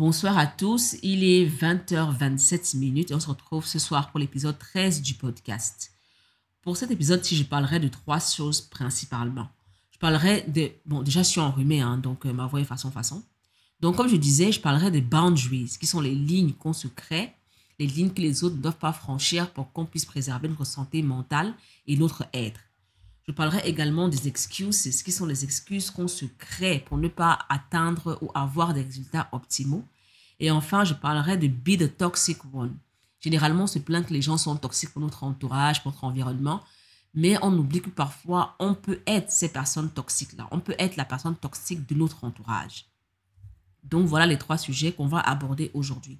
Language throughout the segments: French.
Bonsoir à tous, il est 20h27 minutes et on se retrouve ce soir pour l'épisode 13 du podcast. Pour cet épisode-ci, je parlerai de trois choses principalement. Je parlerai de... Bon, déjà, je suis enrhumé, hein, donc euh, ma voix est façon façon. Donc, comme je disais, je parlerai des boundaries, qui sont les lignes qu'on se crée, les lignes que les autres ne doivent pas franchir pour qu'on puisse préserver notre santé mentale et notre être. Je parlerai également des excuses, ce qui sont les excuses qu'on se crée pour ne pas atteindre ou avoir des résultats optimaux. Et enfin, je parlerai de Be the Toxic One. Généralement, on se plaint que les gens sont toxiques pour notre entourage, pour notre environnement, mais on oublie que parfois, on peut être ces personnes toxiques-là. On peut être la personne toxique de notre entourage. Donc, voilà les trois sujets qu'on va aborder aujourd'hui.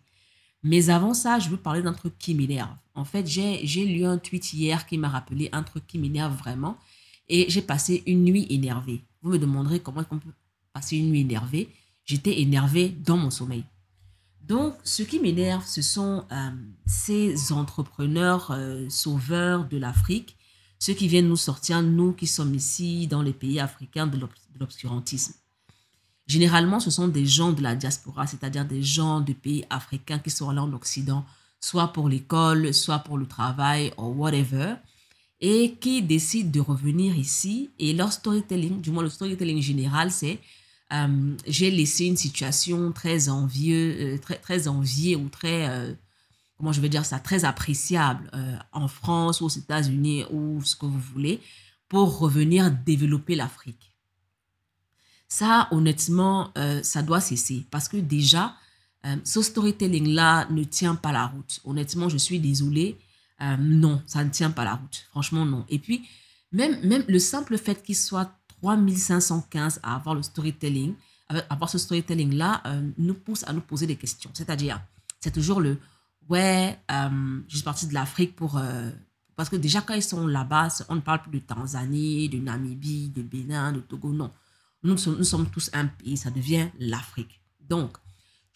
Mais avant ça, je veux parler d'un truc qui m'énerve. En fait, j'ai lu un tweet hier qui m'a rappelé un truc qui m'énerve vraiment et j'ai passé une nuit énervée. Vous me demanderez comment on peut passer une nuit énervée. J'étais énervée dans mon sommeil. Donc, ce qui m'énerve, ce sont euh, ces entrepreneurs euh, sauveurs de l'Afrique, ceux qui viennent nous sortir, nous qui sommes ici dans les pays africains de l'obscurantisme. Généralement, ce sont des gens de la diaspora, c'est-à-dire des gens de pays africains qui sont là en Occident, soit pour l'école, soit pour le travail, ou whatever, et qui décident de revenir ici. Et leur storytelling, du moins le storytelling général, c'est euh, j'ai laissé une situation très envieux, euh, très, très enviée ou très, euh, comment je vais dire ça, très appréciable en France aux États-Unis ou ce que vous voulez pour revenir développer l'Afrique. Ça, honnêtement, ça doit cesser parce que déjà, ce storytelling-là ne tient pas la route. Honnêtement, je suis désolée. Euh, non, ça ne tient pas la route. Franchement, non. Et puis, même, même le simple fait qu'il soit 3515 à avoir le storytelling, avoir ce storytelling-là, euh, nous pousse à nous poser des questions. C'est-à-dire, c'est toujours le ouais, euh, je suis parti de l'Afrique pour. parce que déjà, quand ils sont là-bas, on ne parle plus de Tanzanie, de Namibie, de Bénin, de Togo, non. Nous sommes, nous sommes tous un pays, ça devient l'Afrique. Donc,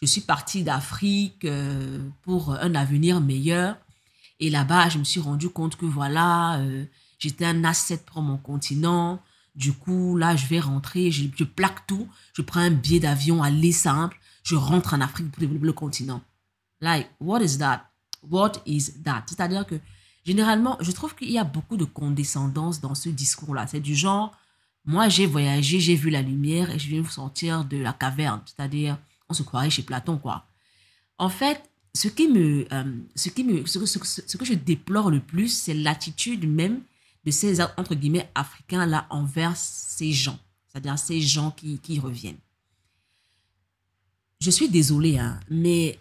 je suis parti d'Afrique pour un avenir meilleur. Et là-bas, je me suis rendu compte que voilà, euh, j'étais un asset pour mon continent. Du coup, là, je vais rentrer, je, plaque tout, je prends un billet d'avion aller simple, je rentre en Afrique pour développer le continent. Like, what is that? What is that? C'est-à-dire que généralement, je trouve qu'il y a beaucoup de condescendance dans ce discours-là. C'est du genre, moi, j'ai voyagé, j'ai vu la lumière et je viens vous sortir de la caverne. C'est-à-dire, on se croirait chez Platon, quoi. En fait, ce qui me, euh, ce qui me, ce, que je déplore le plus, c'est l'attitude même de ces entre guillemets africains là envers ces gens, c'est-à-dire ces gens qui, qui reviennent. Je suis désolée, hein, mais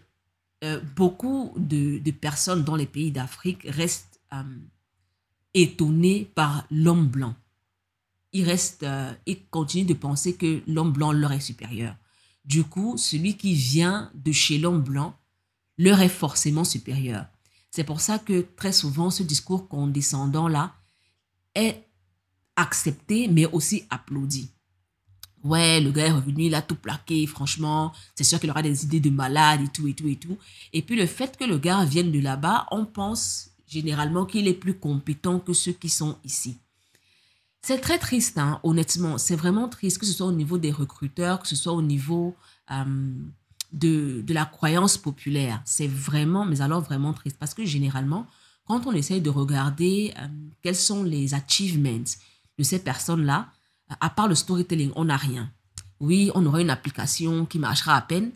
euh, beaucoup de, de, personnes dans les pays d'Afrique restent euh, étonnées par l'homme blanc. Ils restent, ils continuent de penser que l'homme blanc leur est supérieur. Du coup, celui qui vient de chez l'homme blanc leur est forcément supérieur. C'est pour ça que très souvent, ce discours condescendant-là est accepté, mais aussi applaudi. Ouais, le gars est revenu, il a tout plaqué, franchement, c'est sûr qu'il aura des idées de malade et tout, et tout, et tout. Et puis le fait que le gars vienne de là-bas, on pense généralement qu'il est plus compétent que ceux qui sont ici. C'est très triste, hein, honnêtement. C'est vraiment triste, que ce soit au niveau des recruteurs, que ce soit au niveau euh, de, la croyance populaire. C'est vraiment, mais alors vraiment triste. Parce que généralement, quand on essaye de regarder euh, quels sont les achievements de ces personnes-là, à part le storytelling, on n'a rien. Oui, on aurait une application qui marchera à peine.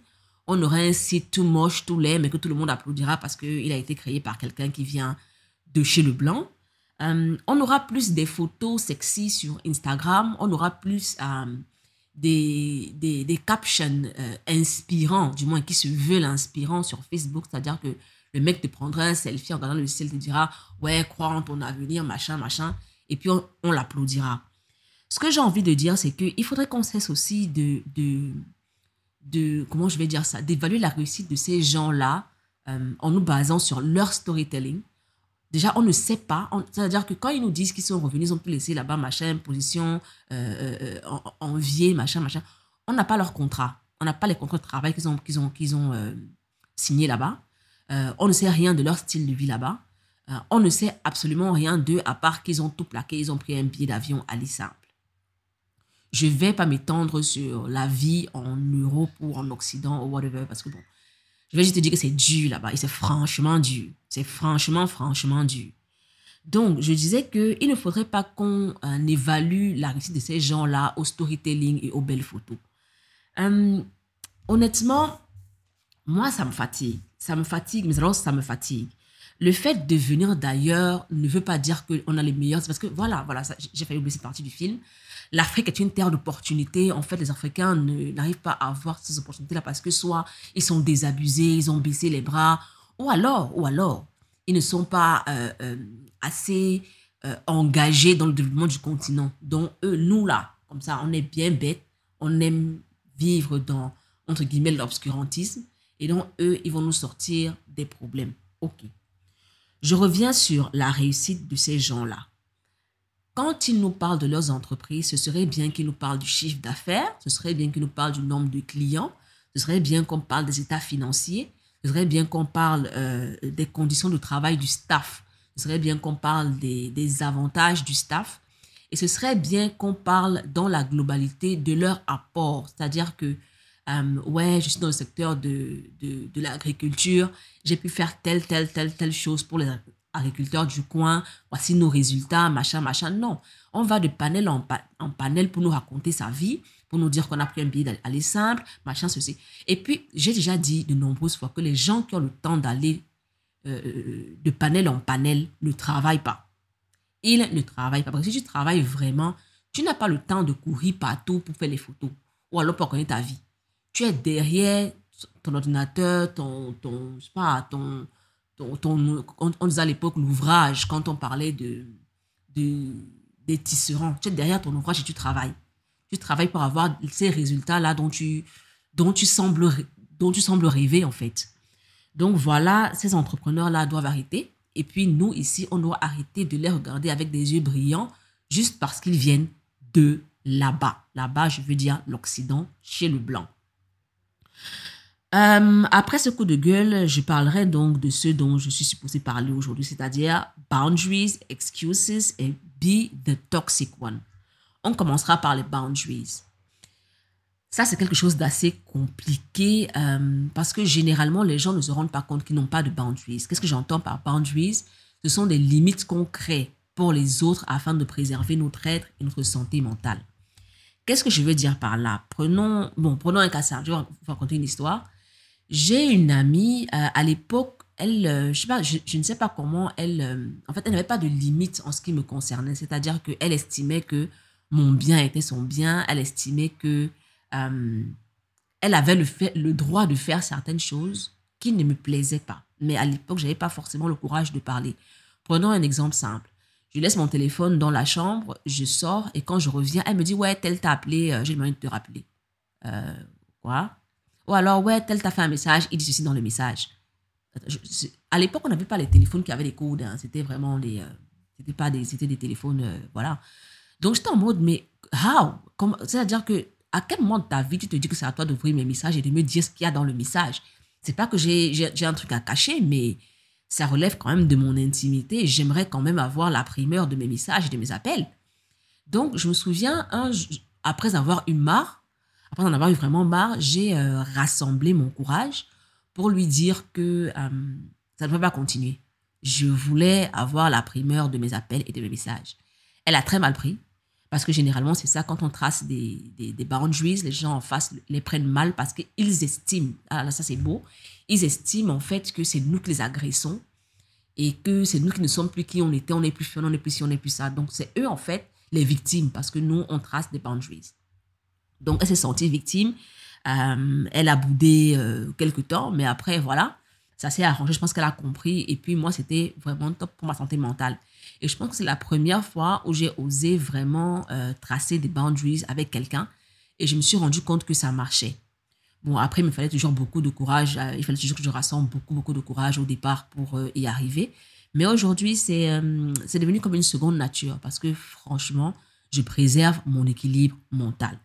On aurait un site tout moche, tout laid, mais que tout le monde applaudira parce qu'il a été créé par quelqu'un qui vient de chez le blanc. Euh, on aura plus des photos sexy sur Instagram. On aura plus... Euh, des, des, captions euh, inspirants, du moins qui se veulent inspirants sur Facebook, c'est-à-dire que le mec te prendra un selfie en regardant le ciel, te dira Ouais, crois en ton avenir, machin, machin, et puis on, l'applaudira. Ce que j'ai envie de dire, c'est qu'il faudrait qu'on cesse aussi de, de, de, comment je vais dire ça, d'évaluer la réussite de ces gens-là euh, en nous basant sur leur storytelling Déjà, on ne sait pas. C'est-à-dire que quand ils nous disent qu'ils sont revenus, ils ont pu laisser là-bas, machin, position, euh, euh, euh machin, machin. On n'a pas leur contrat. On n'a pas les contrats de travail qu'ils ont, ont, ont euh, signés là-bas. on ne sait rien de leur style de vie là-bas. on ne sait absolument rien d'eux, à part qu'ils ont tout plaqué, ils ont pris un billet d'avion à simple. Je vais pas m'étendre sur la vie en Europe ou en Occident ou whatever, parce que bon, je vais juste te dire que c'est dur là-bas et c'est franchement dur. C'est franchement, franchement dur. Donc, je disais qu'il ne faudrait pas qu'on euh, évalue la réussite de ces gens-là au storytelling et aux belles photos. Euh, honnêtement, moi, ça me fatigue. Ça me fatigue, mais alors ça me fatigue. Le fait de venir d'ailleurs ne veut pas dire qu'on a les meilleurs. parce que voilà, voilà, j'ai failli oublier cette partie du film. L'Afrique est une terre d'opportunités. En fait, les Africains n'arrivent pas à avoir ces opportunités-là parce que soit ils sont désabusés, ils ont baissé les bras, ou alors, ou alors, ils ne sont pas euh, euh, assez euh, engagés dans le développement du continent. Donc, eux, nous, là, comme ça, on est bien bêtes, on aime vivre dans, entre guillemets, l'obscurantisme. Et donc, eux, ils vont nous sortir des problèmes. OK. Je reviens sur la réussite de ces gens-là. Quand ils nous parlent de leurs entreprises, ce serait bien qu'ils nous parlent du chiffre d'affaires, ce serait bien qu'ils nous parlent du nombre de clients, ce serait bien qu'on parle des états financiers, ce serait bien qu'on parle euh, des conditions de travail du staff, ce serait bien qu'on parle des, avantages du staff, et ce serait bien qu'on parle dans la globalité de leur apport, c'est-à-dire que euh, ouais, je suis dans le secteur de, de, l'agriculture, j'ai pu faire telle, telle, telle, telle chose pour les agriculteurs du coin, voici nos résultats, machin, machin. Non, on va de panel en panel pour nous raconter sa vie, pour nous dire qu'on a pris un billet d'aller simple, machin, ceci. Et puis, j'ai déjà dit de nombreuses fois que les gens qui ont le temps d'aller euh, euh, de panel en panel ne travaillent pas. Ils ne travaillent pas. Parce que si tu travailles vraiment, tu n'as pas le temps de courir partout pour faire les photos ou alors pour connaître ta vie tu es derrière ton ordinateur, ton, ton, sais pas, ton, ton, on, disait à l'époque l'ouvrage, quand on parlait de, de, des tisserands. Tu es derrière ton ouvrage et tu travailles. Tu travailles pour avoir ces résultats-là dont tu, dont, tu sembles, dont tu sembles rêver, en fait. Donc voilà, ces entrepreneurs-là doivent arrêter. Et puis nous, ici, on doit arrêter de les regarder avec des yeux brillants juste parce qu'ils viennent de là-bas. Là-bas, je veux dire l'Occident, chez le blanc. Euh, après ce coup de gueule, je parlerai donc de ce dont je suis supposé parler aujourd'hui, c'est-à-dire boundaries, excuses et be the toxic one. On commencera par les boundaries. Ça, c'est quelque chose d'assez compliqué euh, parce que généralement, les gens ne se rendent pas compte qu'ils n'ont pas de boundaries. Qu'est-ce que j'entends par boundaries? Ce sont des limites crée pour les autres afin de préserver notre être et notre santé mentale. Qu'est-ce que je veux dire par là? Prenons, bon, prenons un cas simple. Je vais vous raconter une histoire. J'ai une amie, euh, à l'époque, elle, euh, je, ne sais pas comment, elle, en fait, elle n'avait pas de limite en ce qui me concernait. C'est-à-dire qu'elle estimait que mon bien était son bien. Elle estimait que elle avait le, droit de faire certaines choses qui ne me plaisaient pas. Mais à l'époque, je n'avais pas forcément le courage de parler. Prenons un exemple simple. Je laisse mon téléphone dans la chambre, je sors et quand je reviens, elle me dit Ouais, tel t'a appelé, j'ai le de te rappeler. quoi? Ou alors, ouais, tel t'a fait un message, il dit ceci dans le message. à l'époque, on n'avait pas les téléphones qui avaient des codes. Hein. C'était vraiment des. Euh, c'était pas des. C'était des téléphones. Euh, voilà. Donc, j'étais en mode, mais how? C'est-à-dire que, à quel moment de ta vie tu te dis que c'est à toi d'ouvrir mes messages et de me dire ce qu'il y a dans le message? C'est pas que j'ai un truc à cacher, mais ça relève quand même de mon intimité. J'aimerais quand même avoir la primeur de mes messages et de mes appels. Donc, je me souviens, un, après avoir eu marre, après en avoir eu vraiment marre, j'ai euh, rassemblé mon courage pour lui dire que euh, ça ne peut pas continuer. Je voulais avoir la primeur de mes appels et de mes messages. Elle a très mal pris, parce que généralement, c'est ça, quand on trace des, des, des, boundaries, les gens en face les prennent mal parce qu'ils estiment, ah là, ça c'est beau, ils estiment en fait que c'est nous qui les agressons et que c'est nous qui ne sommes plus qui on était, on n'est plus fun, on n'est plus ci, on n'est plus ça. Donc c'est eux en fait les victimes parce que nous, on trace des boundaries. Donc, elle s'est sentie victime. Euh, elle a boudé euh, quelques temps, mais après, voilà, ça s'est arrangé. Je pense qu'elle a compris. Et puis, moi, c'était vraiment top pour ma santé mentale. Et je pense que c'est la première fois où j'ai osé vraiment euh, tracer des boundaries avec quelqu'un. Et je me suis rendu compte que ça marchait. Bon, après, il me fallait toujours beaucoup de courage. il fallait toujours que je rassemble beaucoup, beaucoup de courage au départ pour y arriver. Mais aujourd'hui, c'est c'est devenu comme une seconde nature parce que franchement, je préserve mon équilibre mental.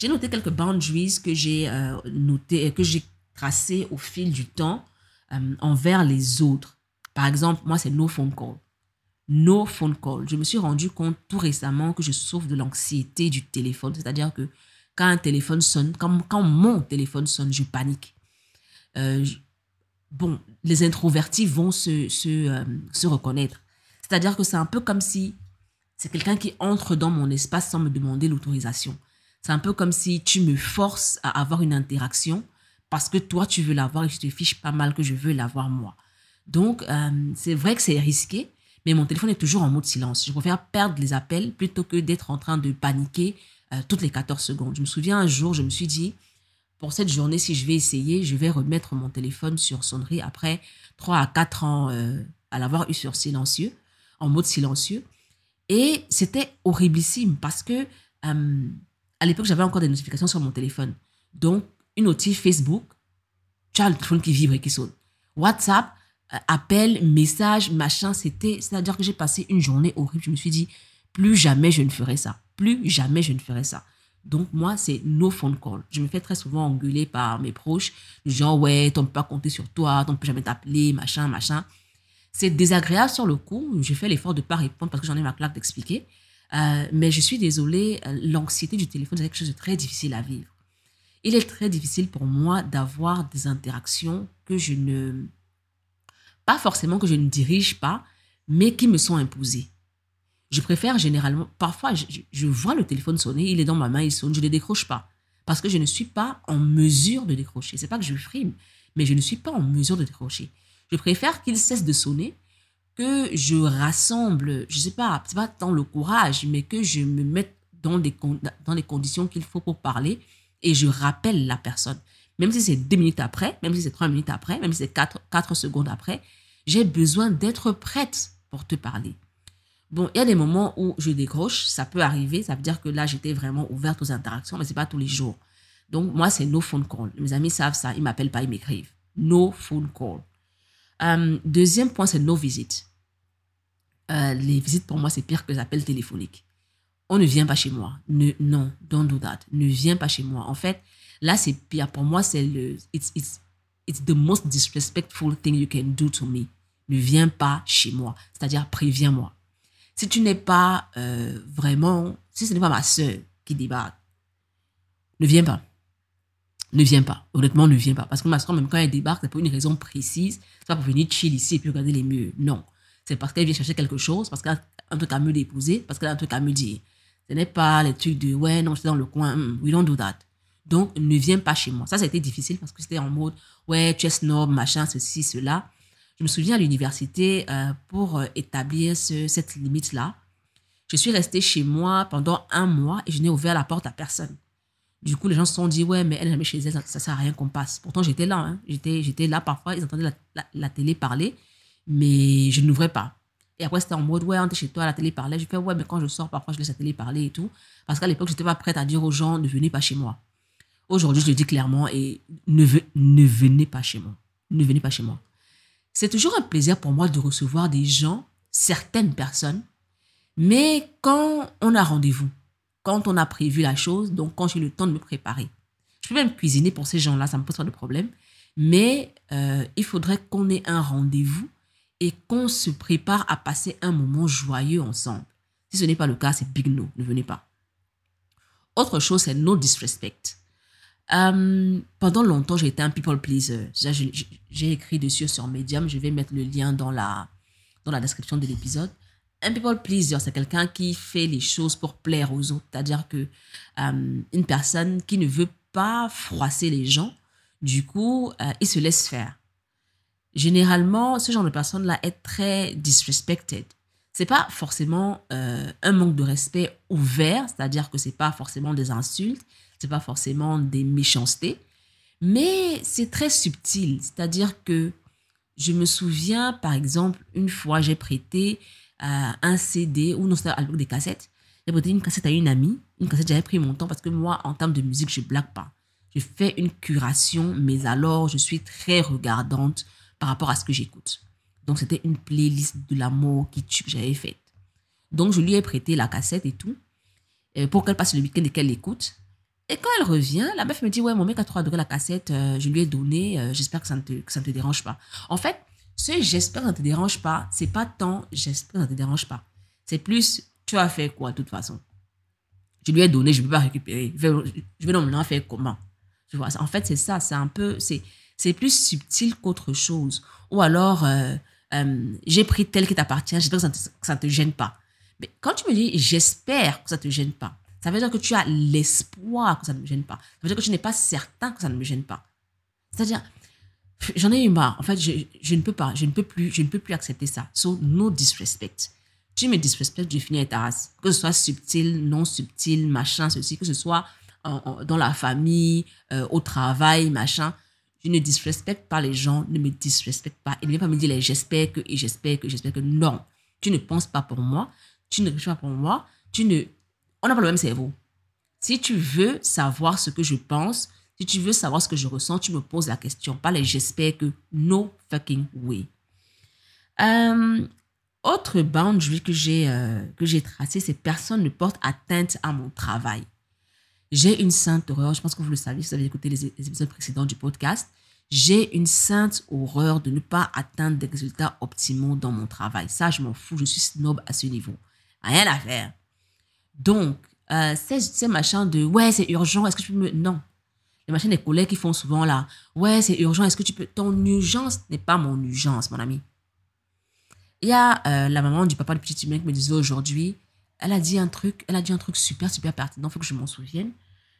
J'ai noté quelques boundaries que j'ai euh, noté, que j'ai tracées au fil du temps euh, envers les autres. Par exemple, moi, c'est no phone call. No phone call. Je me suis rendu compte tout récemment que je souffre de l'anxiété du téléphone. C'est-à-dire que quand un téléphone sonne, quand, mon téléphone sonne, je panique. Euh, bon, les introvertis vont se, se, euh, se reconnaître. C'est-à-dire que c'est un peu comme si c'est quelqu'un qui entre dans mon espace sans me demander l'autorisation. C'est un peu comme si tu me forces à avoir une interaction parce que toi, tu veux l'avoir et je te fiche pas mal que je veux l'avoir moi. Donc, euh, c'est vrai que c'est risqué, mais mon téléphone est toujours en mode silence. Je préfère perdre les appels plutôt que d'être en train de paniquer euh, toutes les 14 secondes. Je me souviens un jour, je me suis dit, pour cette journée, si je vais essayer, je vais remettre mon téléphone sur sonnerie après 3 à 4 ans euh, à l'avoir eu sur silencieux, en mode silencieux. Et c'était horriblissime parce que à l'époque, j'avais encore des notifications sur mon téléphone. Donc, une notif Facebook, tu as le téléphone qui vibre et qui sonne. WhatsApp, euh, appel, message, machin, c'était, c'est-à-dire que j'ai passé une journée horrible. Je me suis dit, plus jamais je ne ferai ça. Plus jamais je ne ferai ça. Donc, moi, c'est no phone call. Je me fais très souvent engueuler par mes proches, genre, ouais, on ne peut pas compter sur toi, on ne peut jamais t'appeler, machin, machin. C'est désagréable sur le coup. J'ai fait l'effort de ne pas répondre parce que j'en ai ma claque d'expliquer. Euh, mais je suis désolée, l'anxiété du téléphone, c'est quelque chose de très difficile à vivre. Il est très difficile pour moi d'avoir des interactions que je ne... Pas forcément que je ne dirige pas, mais qui me sont imposées. Je préfère généralement... Parfois, je, vois le téléphone sonner, il est dans ma main, il sonne, je ne le décroche pas. Parce que je ne suis pas en mesure de décrocher. C'est pas que je frime, mais je ne suis pas en mesure de décrocher. Je préfère qu'il cesse de sonner que je rassemble, je sais pas, pas tant le courage, mais que je me mette dans, des, dans les conditions qu'il faut pour parler et je rappelle la personne. Même si c'est deux minutes après, même si c'est trois minutes après, même si c'est quatre, quatre secondes après, j'ai besoin d'être prête pour te parler. Bon, il y a des moments où je décroche, ça peut arriver, ça veut dire que là, j'étais vraiment ouverte aux interactions, mais c'est pas tous les jours. Donc, moi, c'est no phone call. Mes amis savent ça, ils m'appellent pas, ils m'écrivent. No phone call. Euh, deuxième point, c'est no visit. Euh, les visites, pour moi, c'est pire que les appels téléphoniques. On ne vient pas chez moi. Ne, non, don't do that. Ne viens pas chez moi. En fait, là, c'est pire. Pour moi, c'est le... It's, it's, it's the most disrespectful thing you can do to me. Ne viens pas chez moi. C'est-à-dire, préviens-moi. Si tu n'es pas euh, vraiment... Si ce n'est pas ma soeur qui débarque, ne viens pas. Ne viens pas. Honnêtement, ne viens pas. Parce que ma soeur, même quand elle débarque, c'est pour une raison précise. C'est pas pour venir chill ici et puis regarder les murs. Non c'est parce qu'elle vient chercher quelque chose, parce qu'elle a un truc à me déposer, parce qu'elle a un truc à me dire. Ce n'est pas les trucs de ouais, non, j'étais dans le coin, hmm, we don't do that. Donc, ne viens pas chez moi. Ça, été difficile parce que c'était en mode ouais, tu es snob, machin, ceci, cela. Je me souviens à l'université, euh, pour euh, établir cette limite-là, je suis restée chez moi pendant un mois et je n'ai ouvert la porte à personne. Du coup, les gens se sont dit, ouais, mais elle est jamais chez elle, ça, ne sert à rien qu'on passe. Pourtant, j'étais là, hein. j'étais, là parfois, ils entendaient la, télé parler mais je n'ouvrais pas. Et après, c'était en mode, ouais, on était chez toi, la télé parlait. Je fais, ouais, mais quand je sors, parfois, je laisse la télé parler et tout. Parce qu'à l'époque, je n'étais pas prête à dire aux gens, ne venez pas chez moi. Aujourd'hui, je le dis clairement et ne venez pas chez moi. Ne venez pas chez moi. C'est toujours un plaisir pour moi de recevoir des gens, certaines personnes, mais quand on a rendez-vous, quand on a prévu la chose, donc quand j'ai le temps de me préparer. Je peux même cuisiner pour ces gens-là, ça ne me pose pas de problème. Mais euh, il faudrait qu'on ait un rendez-vous et qu'on se prépare à passer un moment joyeux ensemble. Si ce n'est pas le cas, c'est big no, ne venez pas. Autre chose, c'est no disrespect. Euh, pendant longtemps, j'ai été un people pleaser. J'ai écrit dessus sur Medium, je vais mettre le lien dans la, dans la description de l'épisode. Un people pleaser, c'est quelqu'un qui fait les choses pour plaire aux autres. C'est-à-dire que euh, une personne qui ne veut pas froisser les gens, du coup, euh, il se laisse faire généralement, ce genre de personne-là est très disrespected. C'est pas forcément un manque de respect ouvert, c'est-à-dire que c'est pas forcément des insultes, c'est pas forcément des méchancetés, mais c'est très subtil. C'est-à-dire que je me souviens, par exemple, une fois, j'ai prêté euh, un CD, ou non, c'était à des cassettes. J'ai prêté une cassette à une amie. Une cassette, j'avais pris mon temps parce que moi, en termes de musique, je blague pas. Je fais une curation, mais alors, je suis très regardante par rapport à ce que j'écoute. Donc, c'était une playlist de l'amour qui tue que j'avais faite. Donc, je lui ai prêté la cassette et tout euh, pour qu'elle passe le week-end et qu'elle l'écoute. Et quand elle revient, la meuf me dit Ouais, mon mec a trop adoré la cassette, euh, je lui ai donné, euh, j'espère que, ça ne te, dérange pas. En fait, Ce j'espère que ça ne te dérange pas, c'est pas tant j'espère que ça ne te dérange pas. C'est plus tu as fait quoi de toute façon? Je lui ai donné, je ne peux pas récupérer. Je vais, je vais donc faire comment? En fait, c'est ça, c'est un peu, c'est, plus subtil qu'autre chose. Ou alors, euh, j'ai pris tel qui t'appartient, j'espère que ça ne te, gêne pas. Mais quand tu me dis j'espère que ça ne te gêne pas, ça veut dire que tu as l'espoir que ça ne me gêne pas. Ça veut dire que tu n'es pas certain que ça ne me gêne pas. C'est-à-dire, j'en ai eu marre. En fait, je, ne peux pas, je ne peux plus, je ne peux plus accepter ça. So, no disrespect. Tu me disrespect, je finis avec ta race. Que ce soit subtil, non subtil, machin, ceci, que ce soit dans la famille, euh, au travail, machin. Je ne disrespecte pas les gens, ne me disrespecte pas. Il ne vient pas me dire j'espère que, et j'espère que, j'espère que. Non, tu ne penses pas pour moi, tu ne réfléchis pas pour moi, tu ne... On n'a pas le même cerveau. Si tu veux savoir ce que je pense, si tu veux savoir ce que je ressens, tu me poses la question. Pas les j'espère que, no fucking way. Euh, autre boundary que j'ai euh, tracé, c'est personne ne porte atteinte à mon travail. J'ai une sainte horreur, je pense que vous le savez, si vous avez écouté les, épisodes précédents du podcast, j'ai une sainte horreur de ne pas atteindre des résultats optimaux dans mon travail. Ça, je m'en fous, je suis snob à ce niveau. Rien à faire. Donc, euh, ces, machins de ouais, c'est urgent, est-ce que tu peux me. Non. Les machins des collègues qui font souvent là, ouais, c'est urgent, est-ce que tu peux. Ton urgence n'est pas mon urgence, mon ami. Il y a euh, la maman du papa du petit humain qui me disait aujourd'hui, elle a dit un truc, elle a dit un truc super, super pertinent, il faut que je m'en souvienne.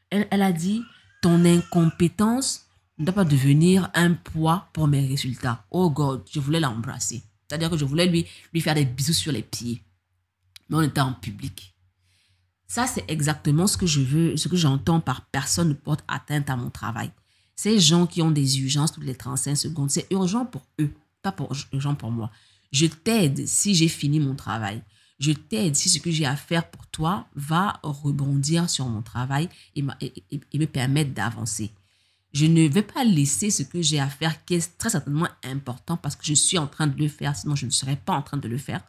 Elle, elle a dit, ton incompétence ne doit pas devenir un poids pour mes résultats. Oh God, je voulais l'embrasser. C'est-à-dire que je voulais lui, lui faire des bisous sur les pieds. Mais on était en public. Ça, c'est exactement ce que je veux, ce que j'entends par personne ne porte atteinte à mon travail. Ces gens qui ont des urgences toutes les 35 secondes, c'est urgent pour eux, pas pour, urgent pour moi. Je t'aide si j'ai fini mon travail je t'aide si ce que j'ai à faire pour toi va rebondir sur mon travail et, me permettre d'avancer. Je ne vais pas laisser ce que j'ai à faire, qui est très certainement important parce que je suis en train de le faire, sinon je ne serais pas en train de le faire,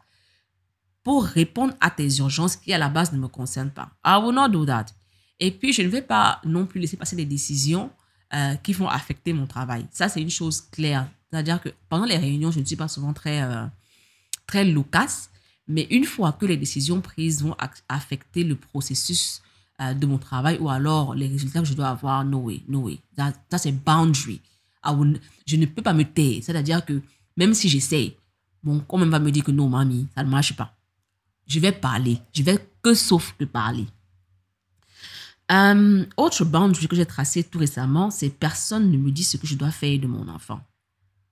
pour répondre à tes urgences qui à la base ne me concernent pas. I will not do that. Et puis, je ne vais pas non plus laisser passer des décisions euh, qui vont affecter mon travail. Ça, c'est une chose claire. C'est-à-dire que pendant les réunions, je ne suis pas souvent très, euh, très loquace. Mais une fois que les décisions prises vont affecter le processus euh, de mon travail ou alors les résultats que je dois avoir, no way, no way. Ça, c'est boundary. je ne peux pas me taire. C'est-à-dire que même si mon corps même va me dire que non, mamie, ça ne marche pas. Je vais parler. Je vais que sauf que parler. Euh, autre boundary que j'ai tracé tout récemment, c'est personne ne me dit ce que je dois faire de mon enfant.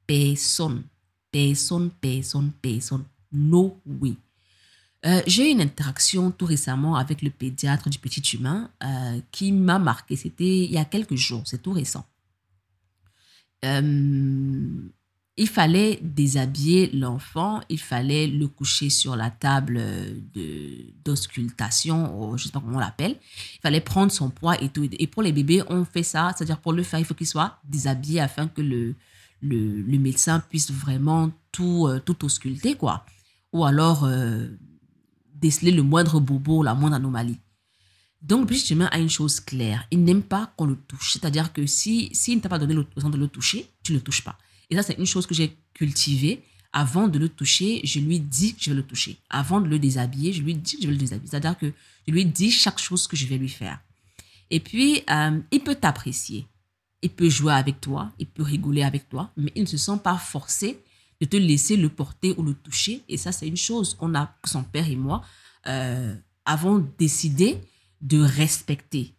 Personne. Personne, personne, personne. No way. Euh, j'ai eu une interaction tout récemment avec le pédiatre du petit humain euh, qui m'a marqué. C'était il y a quelques jours, c'est tout récent. Il fallait déshabiller l'enfant, il fallait le coucher sur la table d'auscultation, je ne sais pas comment on l'appelle. Il fallait prendre son poids et tout. Et pour les bébés, on fait ça, c'est-à-dire pour le faire, il faut qu'il soit déshabillé afin que le, le, le médecin puisse vraiment tout, tout ausculter, quoi. Ou alors déceler le moindre bobo, la moindre anomalie. Donc, petit humain a une chose claire. Il n'aime pas qu'on le touche. C'est-à-dire que si, s'il ne t'a pas donné l'autorisation de le toucher, tu ne le touches pas. Et ça, c'est une chose que j'ai cultivée. Avant de le toucher, je lui dis que je vais le toucher. Avant de le déshabiller, je lui dis que je vais le déshabiller. C'est-à-dire que je lui dis chaque chose que je vais lui faire. Et puis, euh, il peut t'apprécier. Il peut jouer avec toi. Il peut rigoler avec toi. Mais il ne se sent pas forcé de te laisser le porter ou le toucher. Et ça, c'est une chose qu'on a, son père et moi, euh, avons décidé de respecter.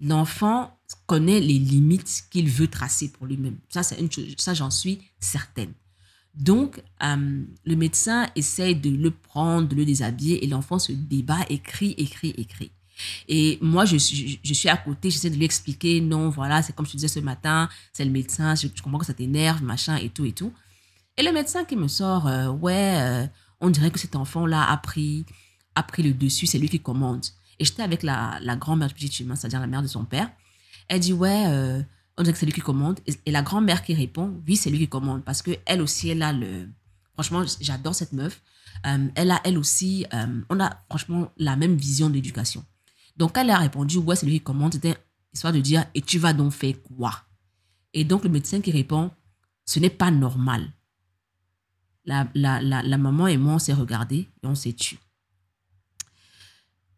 L'enfant connaît les limites qu'il veut tracer pour lui-même. Ça, c'est une chose, ça, j'en suis certaine. Donc, euh, le médecin essaye de le prendre, de le déshabiller et l'enfant se débat, écrit, écrit, écrit. Et moi, je suis, à côté, j'essaie de lui expliquer, non, voilà, c'est comme je te disais ce matin, c'est le médecin, je, je comprends que ça t'énerve, machin, et tout, et tout. Et le médecin qui me sort, euh, ouais, euh, on dirait que cet enfant-là a pris, a pris le dessus, c'est lui qui commande. Et j'étais avec la, grand-mère du petit humain, c'est-à-dire la mère de son père. Elle dit, ouais, euh, on dirait que c'est lui qui commande. Et, la grand-mère qui répond, oui, c'est lui qui commande. Parce que elle aussi, elle a le... Franchement, j'adore cette meuf. elle a, elle aussi, on a franchement la même vision d'éducation. Donc, elle a répondu, ouais, c'est lui qui commande. C'était histoire de dire, et tu vas donc faire quoi? Et donc, le médecin qui répond, ce n'est pas normal La, la, la, la maman et moi, on s'est regardés et on s'est tués.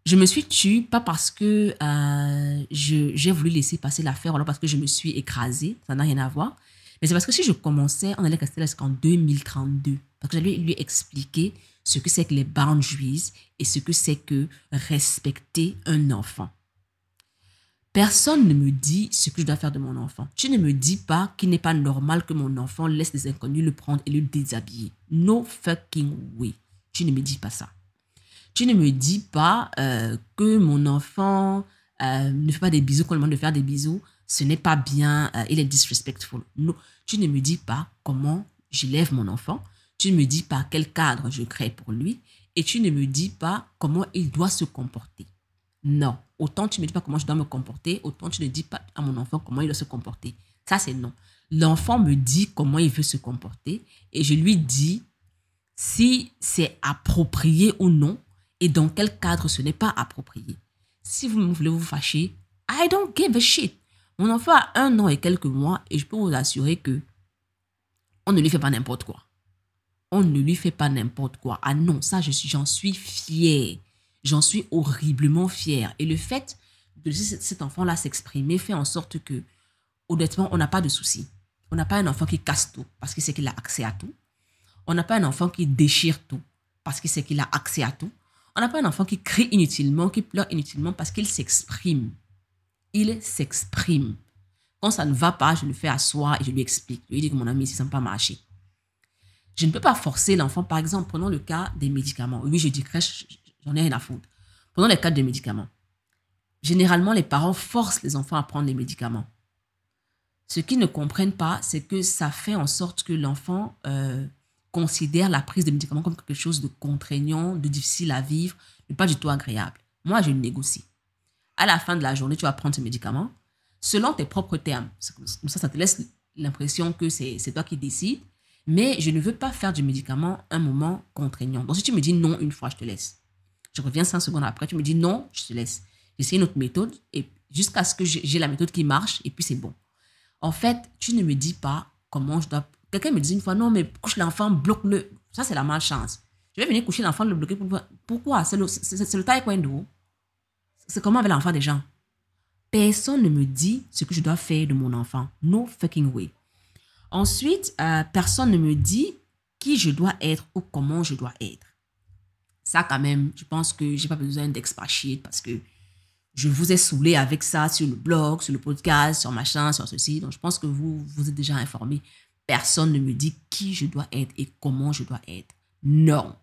Je me suis tue pas parce que euh, j'ai voulu laisser passer l'affaire, alors parce que je me suis écrasée, ça n'a rien à voir. Mais c'est parce que si je commençais, on allait rester jusqu'en 2032. Parce que j'allais lui expliquer ce que c'est que les boundaries et ce que c'est que respecter un enfant. Personne ne me dit ce que je dois faire de mon enfant. Tu ne me dis pas qu'il n'est pas normal que mon enfant laisse des inconnus le prendre et le déshabiller. No fucking way. Tu ne me dis pas ça. Tu ne me dis pas euh, que mon enfant euh, ne fait pas des bisous quand on demande de faire des bisous. Ce n'est pas bien, euh, il est disrespectful. Non, tu ne me dis pas comment j'élève mon enfant. Tu ne me dis pas quel cadre je crée pour lui. Et tu ne me dis pas comment il doit se comporter. Non. Autant tu ne me dis pas comment je dois me comporter, autant tu ne dis pas à mon enfant comment il doit se comporter. Ça, c'est non. L'enfant me dit comment il veut se comporter et je lui dis si c'est approprié ou non et dans quel cadre ce n'est pas approprié. Si vous voulez vous fâcher, I don't give a shit. Mon enfant a un an et quelques mois et je peux vous assurer que on ne lui fait pas n'importe quoi. On ne lui fait pas n'importe quoi. Ah non, ça, je suis, j'en suis fière. J'en suis horriblement fière. Et le fait de cet enfant-là s'exprimer fait en sorte que, honnêtement, on n'a pas de soucis. On n'a pas un enfant qui casse tout parce qu'il sait qu'il a accès à tout. On n'a pas un enfant qui déchire tout parce qu'il sait qu'il a accès à tout. On n'a pas un enfant qui crie inutilement, qui pleure inutilement parce qu'il s'exprime. Il s'exprime. Quand ça ne va pas, je le fais asseoir et je lui explique. Je lui dis que mon ami, ça ne pas marcher. Je ne peux pas forcer l'enfant. Par exemple, prenons le cas des médicaments. Oui, je dis crèche, j'en ai rien à foutre. Prenons le cas des médicaments. Généralement, les parents forcent les enfants à prendre les médicaments. Ce qu'ils ne comprennent pas, c'est que ça fait en sorte que l'enfant euh, considère la prise de médicaments comme quelque chose de contraignant, de difficile à vivre, de pas du tout agréable. Moi, je négocie. À la fin de la journée, tu vas prendre ce médicament selon tes propres termes. Ça, ça te laisse l'impression que c'est toi qui décides. Mais je ne veux pas faire du médicament un moment contraignant. Donc, si tu me dis non une fois, je te laisse. Je reviens cinq secondes après, tu me dis non, je te laisse. J'essaie une autre méthode et jusqu'à ce que j'ai la méthode qui marche et puis c'est bon. En fait, tu ne me dis pas comment je dois Quelqu'un me dit une fois, non, mais couche l'enfant, bloque-le. Ça, c'est la malchance. Je vais venir coucher l'enfant, le bloquer. Pourquoi? C'est le, le taekwondo. C'est comment avec l'enfant des gens? Personne ne me dit ce que je dois faire de mon enfant. No fucking way. Ensuite, euh, personne ne me dit qui je dois être ou comment je dois être. Ça, quand même, je pense que j'ai pas besoin d'expatrier parce que je vous ai saoulé avec ça sur le blog, sur le podcast, sur machin, sur ceci. Donc, je pense que vous vous êtes déjà informé. Personne ne me dit qui je dois être et comment je dois être. Non.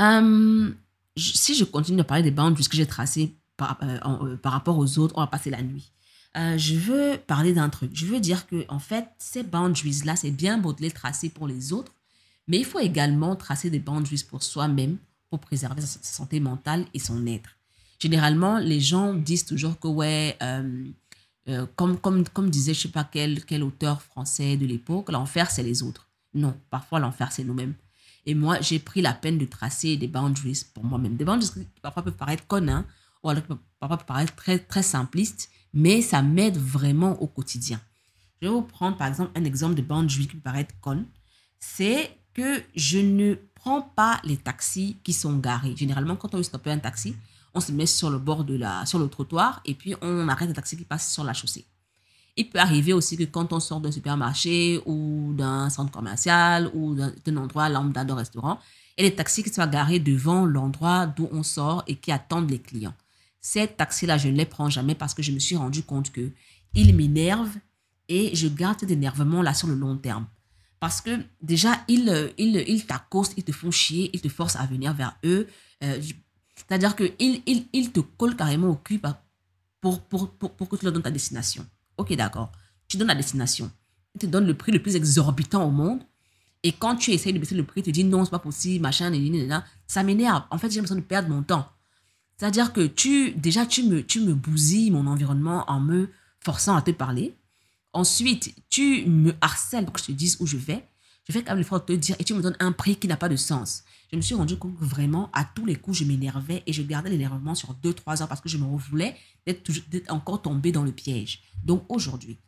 Euh, si je continue de parler des bandes que j'ai tracées par, euh, euh, par, rapport aux autres, on va passer la nuit. je veux parler d'un truc. Je veux dire que, en fait, ces boundaries-là, c'est bien beau de les tracer pour les autres, mais il faut également tracer des boundaries pour soi-même pour préserver sa, santé mentale et son être. Généralement, les gens disent toujours que, ouais, euh, comme, comme, comme disait je ne sais pas quel, quel auteur français de l'époque, l'enfer, c'est les autres. Non, parfois l'enfer, c'est nous-mêmes. Et moi, j'ai pris la peine de tracer des boundaries pour moi-même. Des boundaries qui parfois peuvent paraître connes, hein, ou alors parfois peuvent paraître très, très simplistes, mais ça m'aide vraiment au quotidien. Je vais vous prendre par exemple un exemple de boundary qui peut paraître conne. C'est que je ne prends pas les taxis qui sont garés. Généralement, quand on veut stopper un taxi, on se met sur le bord de la, sur le trottoir et puis on arrête un taxi qui passe sur la chaussée. Il peut arriver aussi que quand on sort d'un supermarché ou d'un centre commercial ou d'un endroit lambda de restaurant, il y a des taxis qui soient garés devant l'endroit d'où on sort et qui attendent les clients. Ces taxis-là, je ne les prends jamais parce que je me suis rendu compte que ils m'énervent et je garde cet énervement-là sur le long terme. Parce que déjà, ils, ils, ils t'accostent, ils te font chier, ils te forcent à venir vers eux. Euh, c'est-à-dire qu'il il, il te colle carrément au cul pour, pour, pour, pour que tu leur donnes ta destination. Ok, d'accord. Tu donnes la destination. Il te donne le prix le plus exorbitant au monde. Et quand tu essayes de baisser le prix, tu te dis non, c'est pas possible, machin, ça m'énerve. En fait, j'ai l'impression de perdre mon temps. C'est-à-dire que tu, déjà, tu me, tu me bousilles mon environnement en me forçant à te parler. Ensuite, tu me harcèles pour que je te dise où je vais. Je fais quand même l'effort de te dire et tu me donnes un prix qui n'a pas de sens je me suis rendu compte que vraiment, à tous les coups, je m'énervais et je gardais l'énervement sur 2-3 heures parce que je me voulais d'être encore tombé dans le piège. Donc aujourd'hui,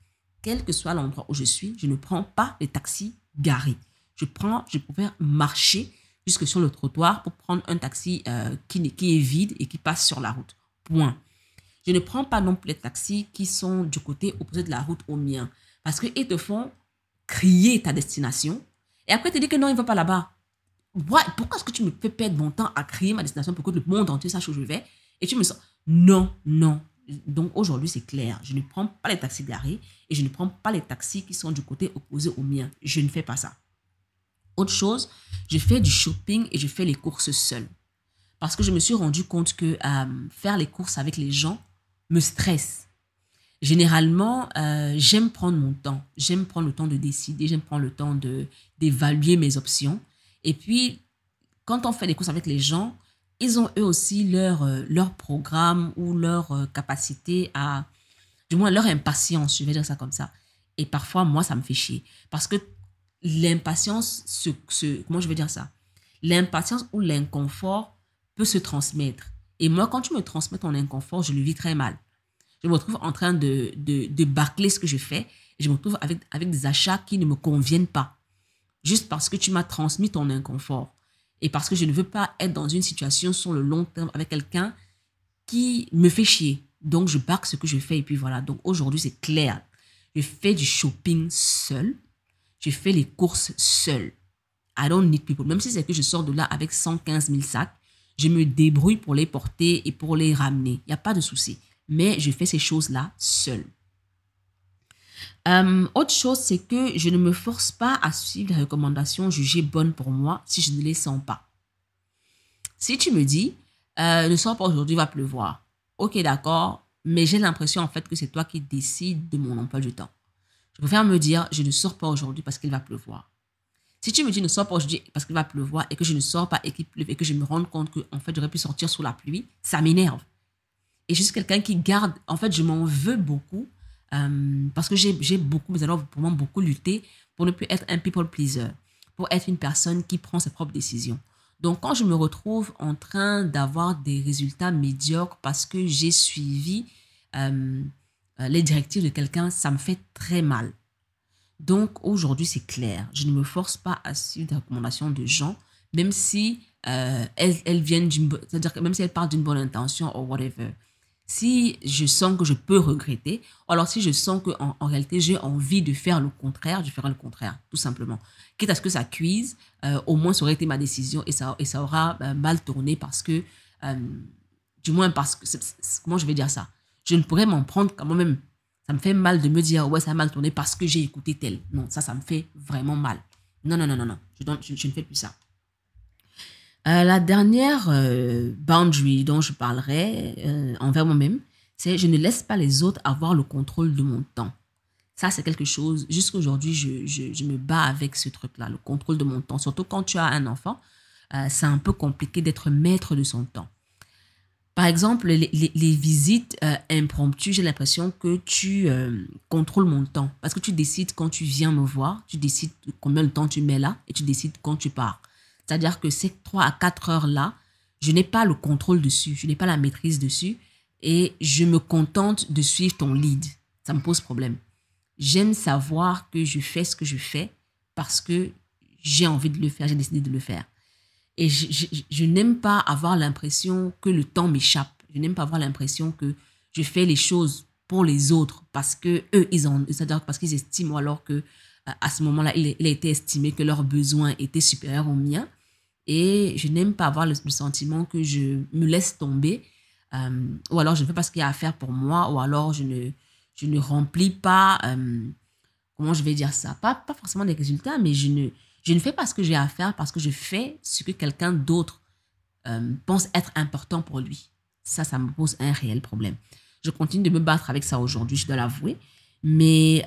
quel que soit l'endroit où je suis, je ne prends pas les taxis garés. Je prends, je préfère marcher jusque sur le trottoir pour prendre un taxi euh, qui, qui est vide et qui passe sur la route. Point. Je ne prends pas non plus les taxis qui sont du côté opposé de la route au mien. Parce qu'ils te font crier ta destination. Et après, tu dis que non, il ne va pas là-bas. Pourquoi est-ce que tu me fais perdre mon temps à crier ma destination pour que le monde entier sache où je vais? Et tu me sens, non, non. Donc aujourd'hui, c'est clair. Je ne prends pas les taxis garés et je ne prends pas les taxis qui sont du côté opposé au mien. Je ne fais pas ça. Autre chose, je fais du shopping et je fais les courses seul. Parce que je me suis rendu compte que euh, faire les courses avec les gens me stresse. Généralement, euh, j'aime prendre mon temps. J'aime prendre le temps de décider. J'aime prendre le temps d'évaluer mes options. Et puis, quand on fait des courses avec les gens, ils ont eux aussi leur, euh, leur programme ou leur euh, capacité à, du moins leur impatience, je vais dire ça comme ça. Et parfois, moi, ça me fait chier. Parce que l'impatience, ce, ce, comment je vais dire ça? L'impatience ou l'inconfort peut se transmettre. Et moi, quand tu me transmets ton inconfort, je le vis très mal. Je me retrouve en train de, de, de bâcler ce que je fais je me retrouve avec, avec des achats qui ne me conviennent pas. Juste parce que tu m'as transmis ton inconfort. Et parce que je ne veux pas être dans une situation sur le long terme avec quelqu'un qui me fait chier. Donc, je bâcle ce que je fais et puis voilà. Donc, aujourd'hui, c'est clair. Je fais du shopping seul. Je fais les courses seul. I don't need people. Même si c'est que je sors de là avec 115 000 sacs, je me débrouille pour les porter et pour les ramener. Il n'y a pas de souci. Mais je fais ces choses-là seul. Euh, autre chose, c'est que je ne me force pas à suivre les recommandations jugées bonnes pour moi si je ne les sens pas. Si tu me dis, ne sors pas aujourd'hui, va pleuvoir. Ok, d'accord, mais j'ai l'impression en fait que c'est toi qui décides de mon emploi du temps. Je préfère me dire, je ne sors pas aujourd'hui parce qu'il va pleuvoir. Si tu me dis ne sors pas aujourd'hui parce qu'il va pleuvoir et que je ne sors pas et qu'il pleuve et que je me rende compte que en fait j'aurais pu sortir sous la pluie, ça m'énerve. Et je suis quelqu'un qui garde, en fait je m'en veux beaucoup euh, parce que j'ai beaucoup, alors pour moi beaucoup lutté pour ne plus être un people pleaser, pour être une personne qui prend ses propres décisions. Donc quand je me retrouve en train d'avoir des résultats médiocres parce que j'ai suivi euh, les directives de quelqu'un, ça me fait très mal. Donc aujourd'hui, c'est clair. Je ne me force pas à suivre des recommandations de gens, même si euh, elles, viennent d'une, c'est-à-dire même si elles partent d'une bonne intention ou whatever. Si je sens que je peux regretter, ou alors si je sens que en, réalité j'ai envie de faire le contraire, je ferai le contraire, tout simplement. Quitte à ce que ça cuise, euh, au moins ça aurait été ma décision et ça, et ça aura euh, mal tourné parce que, du moins parce que, comment je vais dire ça? Je ne pourrais m'en prendre quand même ça me fait mal de me dire, ouais, ça a mal tourné parce que j'ai écouté tel. Non, ça, ça me fait vraiment mal. Non, non, non, non, non. Je, ne fais plus ça. Euh, la dernière euh, boundary dont je parlerai euh, envers moi-même, c'est je ne laisse pas les autres avoir le contrôle de mon temps. Ça, c'est quelque chose, jusqu'à aujourd'hui, je, je, me bats avec ce truc-là, le contrôle de mon temps. Surtout quand tu as un enfant, c'est un peu compliqué d'être maître de son temps. Par exemple, les, visites impromptues, j'ai l'impression que tu contrôles mon temps. Parce que tu décides quand tu viens me voir, tu décides combien de temps tu mets là et tu décides quand tu pars. C'est-à-dire que ces 3 à 4 heures-là, je n'ai pas le contrôle dessus, je n'ai pas la maîtrise dessus et je me contente de suivre ton lead. Ça me pose problème. J'aime savoir que je fais ce que je fais parce que j'ai envie de le faire, j'ai décidé de le faire. Et je, n'aime pas avoir l'impression que le temps m'échappe. Je n'aime pas avoir l'impression que je fais les choses pour les autres parce que eux, ils ont, c'est-à-dire parce qu'ils estiment alors que euh, à ce moment-là, il, a été estimé que leurs besoins étaient supérieurs aux miens. Et je n'aime pas avoir le, sentiment que je me laisse tomber, euh, ou alors je ne fais pas ce qu'il y a à faire pour moi, ou alors je ne, je ne remplis pas, euh, comment je vais dire ça, pas, pas forcément des résultats, mais je ne, je ne fais pas ce que j'ai à faire parce que je fais ce que quelqu'un d'autre euh, pense être important pour lui. Ça, ça me pose un réel problème. Je continue de me battre avec ça aujourd'hui, je dois l'avouer. Mais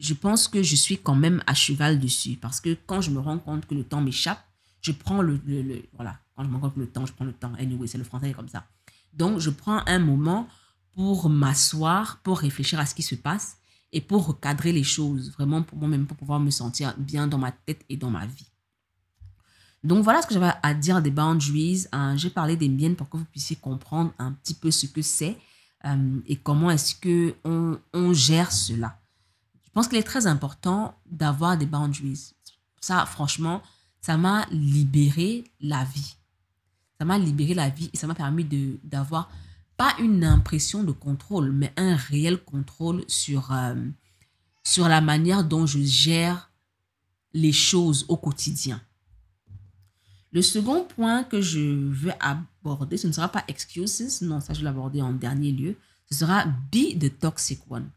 je pense que je suis quand même à cheval dessus parce que quand je me rends compte que le temps m'échappe, je prends le, le, Voilà, quand je me rends compte que le temps, je prends le temps. Anyway, c'est le français comme ça. Donc, je prends un moment pour m'asseoir, pour réfléchir à ce qui se passe et pour recadrer les choses, vraiment pour moi-même, pour pouvoir me sentir bien dans ma tête et dans ma vie. Donc voilà ce que j'avais à dire des boundaries. Hein. J'ai parlé des miennes pour que vous puissiez comprendre un petit peu ce que c'est euh, et comment est-ce que on, on, gère cela. Je pense qu'il est très important d'avoir des boundaries. ça, franchement, ça m'a libéré la vie. Ça m'a libéré la vie et ça m'a permis d'avoir pas une impression de contrôle, mais un réel contrôle sur, euh, sur la manière dont je gère les choses au quotidien. Le second point que je veux aborder, ce ne sera pas excuses, non, ça je vais l'aborder en dernier lieu, ce sera be the toxic one.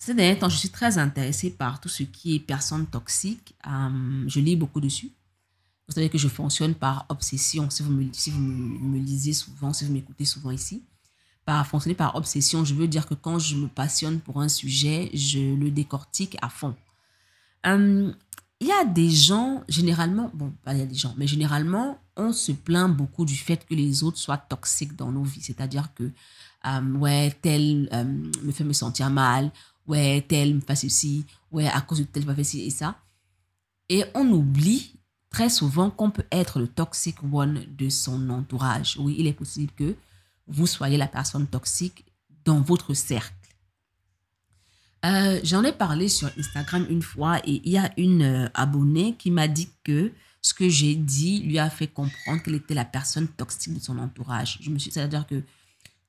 Ces derniers temps, je suis très intéressée par tout ce qui est personne toxique. Euh, je lis beaucoup dessus. Vous savez que je fonctionne par obsession. Si vous me, si vous me, lisez souvent, si vous m'écoutez souvent ici, par fonctionner par obsession, je veux dire que quand je me passionne pour un sujet, je le décortique à fond. Euh, il y a des gens, généralement, bon, pas il y a des gens, mais généralement, on se plaint beaucoup du fait que les autres soient toxiques dans nos vies. C'est-à-dire que, euh, ouais, tel me fait me sentir mal, ouais, tel me fait ceci, ouais, à cause de tel me fait ci et ça. Et on oublie très souvent qu'on peut être le toxic one de son entourage. Oui, il est possible que vous soyez la personne toxique dans votre cercle. Euh, j'en ai parlé sur Instagram une fois et il y a une euh, abonnée qui m'a dit que ce que j'ai dit lui a fait comprendre qu'elle était la personne toxique de son entourage. Je me suis, c'est-à-dire que